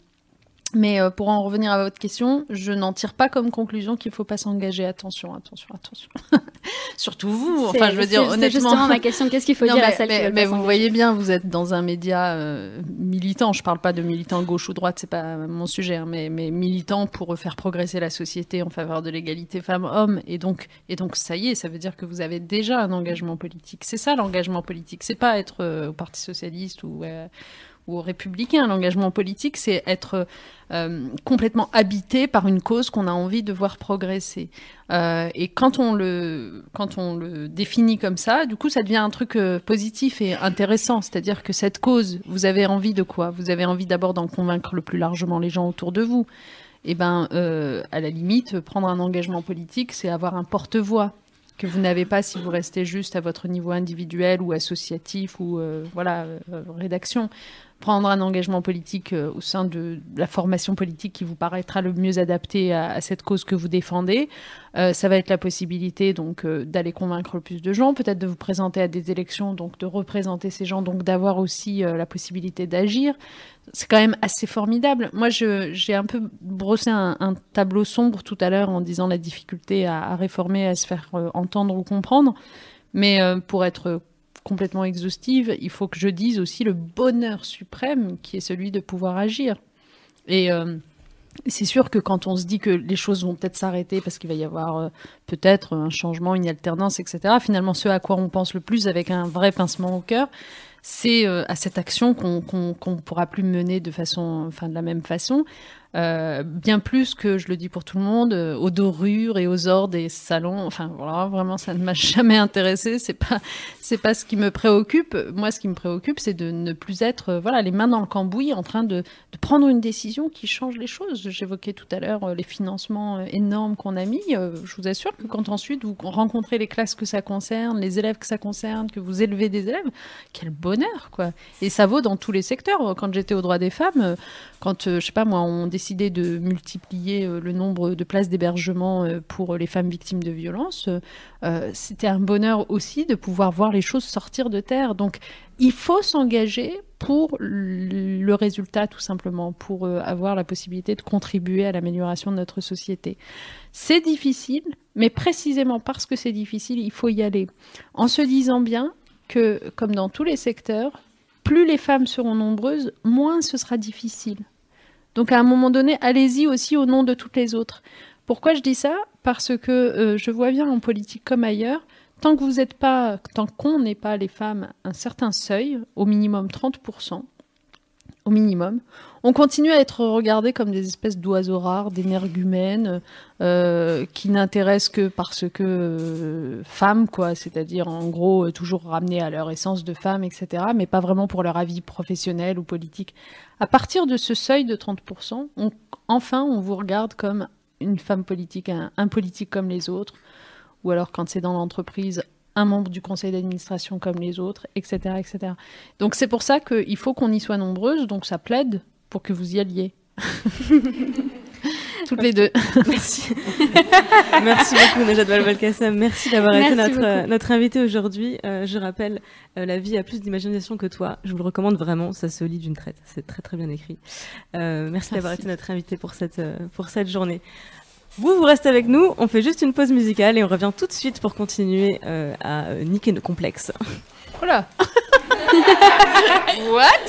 Mais euh, pour en revenir à votre question, je n'en tire pas comme conclusion qu'il ne faut pas s'engager. Attention, attention, attention. Surtout vous. Enfin, je veux dire honnêtement. C'est justement ma question. Qu'est-ce qu'il faut dire à celle mais, qui Mais vous voyez bien, vous êtes dans un média euh, militant. Je ne parle pas de militant gauche ou droite, c'est pas mon sujet, hein, mais, mais militant pour faire progresser la société en faveur de l'égalité femmes-hommes. Et donc, et donc, ça y est, ça veut dire que vous avez déjà un engagement politique. C'est ça l'engagement politique. C'est pas être euh, au Parti socialiste ou ou républicain. L'engagement politique, c'est être euh, complètement habité par une cause qu'on a envie de voir progresser. Euh, et quand on, le, quand on le définit comme ça, du coup, ça devient un truc euh, positif et intéressant. C'est-à-dire que cette cause, vous avez envie de quoi? Vous avez envie d'abord d'en convaincre le plus largement les gens autour de vous. Et eh ben, à la limite, prendre un engagement politique, c'est avoir un porte-voix que vous n'avez pas si vous restez juste à votre niveau individuel ou associatif ou voilà rédaction prendre un engagement politique euh, au sein de la formation politique qui vous paraîtra le mieux adapté à, cette cause que vous défendez. Euh, ça va être la possibilité donc euh, d'aller convaincre le plus de gens, peut-être de vous présenter à des élections, donc de représenter ces gens, donc d'avoir aussi la possibilité d'agir. C'est quand même assez formidable. Moi, j'ai un peu brossé un, tableau sombre tout à l'heure en disant la difficulté à, à réformer, à se faire entendre ou comprendre. Mais pour être complètement exhaustive, il faut que je dise aussi le bonheur suprême qui est celui de pouvoir agir. Et euh, c'est sûr que quand on se dit que les choses vont peut-être s'arrêter parce qu'il va y avoir euh, peut-être un changement, une alternance, etc., finalement, ce à quoi on pense le plus avec un vrai pincement au cœur, c'est euh, à cette action qu'on qu'on pourra plus mener de façon, enfin de la même façon. Euh, bien plus que, je le dis pour tout le monde, euh, aux dorures et aux ors des salons. Enfin, voilà, vraiment, ça ne m'a jamais intéressé. C'est pas, c'est pas ce qui me préoccupe. Moi, ce qui me préoccupe, c'est de ne plus être, euh, voilà, les mains dans le cambouis, en train de, de prendre une décision qui change les choses. J'évoquais tout à l'heure les financements énormes qu'on a mis. je vous assure que quand ensuite vous rencontrez les classes que ça concerne, les élèves que ça concerne, que vous élevez des élèves, quel bonheur, quoi. Et ça vaut dans tous les secteurs. Quand j'étais au droit des femmes, quand, je sais pas moi, on décide décidé de multiplier euh, le nombre de places d'hébergement euh, pour les femmes victimes de violences, euh, c'était un bonheur aussi de pouvoir voir les choses sortir de terre. Donc il faut s'engager pour le résultat tout simplement, pour avoir la possibilité de contribuer à l'amélioration de notre société. C'est difficile, mais précisément parce que c'est difficile, il faut y aller. En se disant bien que, comme dans tous les secteurs, plus les femmes seront nombreuses, moins ce sera difficile. Donc à un moment donné, allez-y aussi au nom de toutes les autres. Pourquoi je dis ça? Parce que euh, je vois bien en politique comme ailleurs, tant que vous n'êtes pas, tant qu'on n'est pas les femmes un certain seuil, au minimum 30%, au minimum, on continue à être regardés comme des espèces d'oiseaux rares, d'énergumènes, euh, qui n'intéressent que parce que euh, femmes, quoi, c'est-à-dire en gros toujours ramenés à leur essence de femme, etc., mais pas vraiment pour leur avis professionnel ou politique. À partir de ce seuil de 30%, enfin, on vous regarde comme une femme politique, un, politique comme les autres, ou alors quand c'est dans l'entreprise, un membre du conseil d'administration comme les autres, etc. etc. Donc c'est pour ça qu'il faut qu'on y soit nombreuses, donc ça plaide pour que vous y alliez. Toutes les deux. Merci. Merci beaucoup, Najat Balbalkassam. Merci d'avoir été notre, notre invité aujourd'hui. Euh, je rappelle, euh, La vie a plus d'imagination que toi. Je vous le recommande vraiment. Ça se lit d'une traite. C'est très, très bien écrit. Euh, merci, d'avoir été notre invité pour cette, pour cette journée. Vous, vous restez avec nous. On fait juste une pause musicale et on revient tout de suite pour continuer à niquer nos complexes. Voilà. What?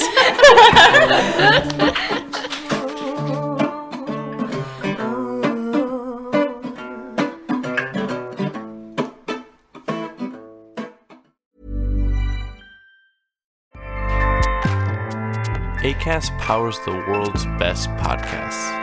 ACAST powers the world's best podcasts.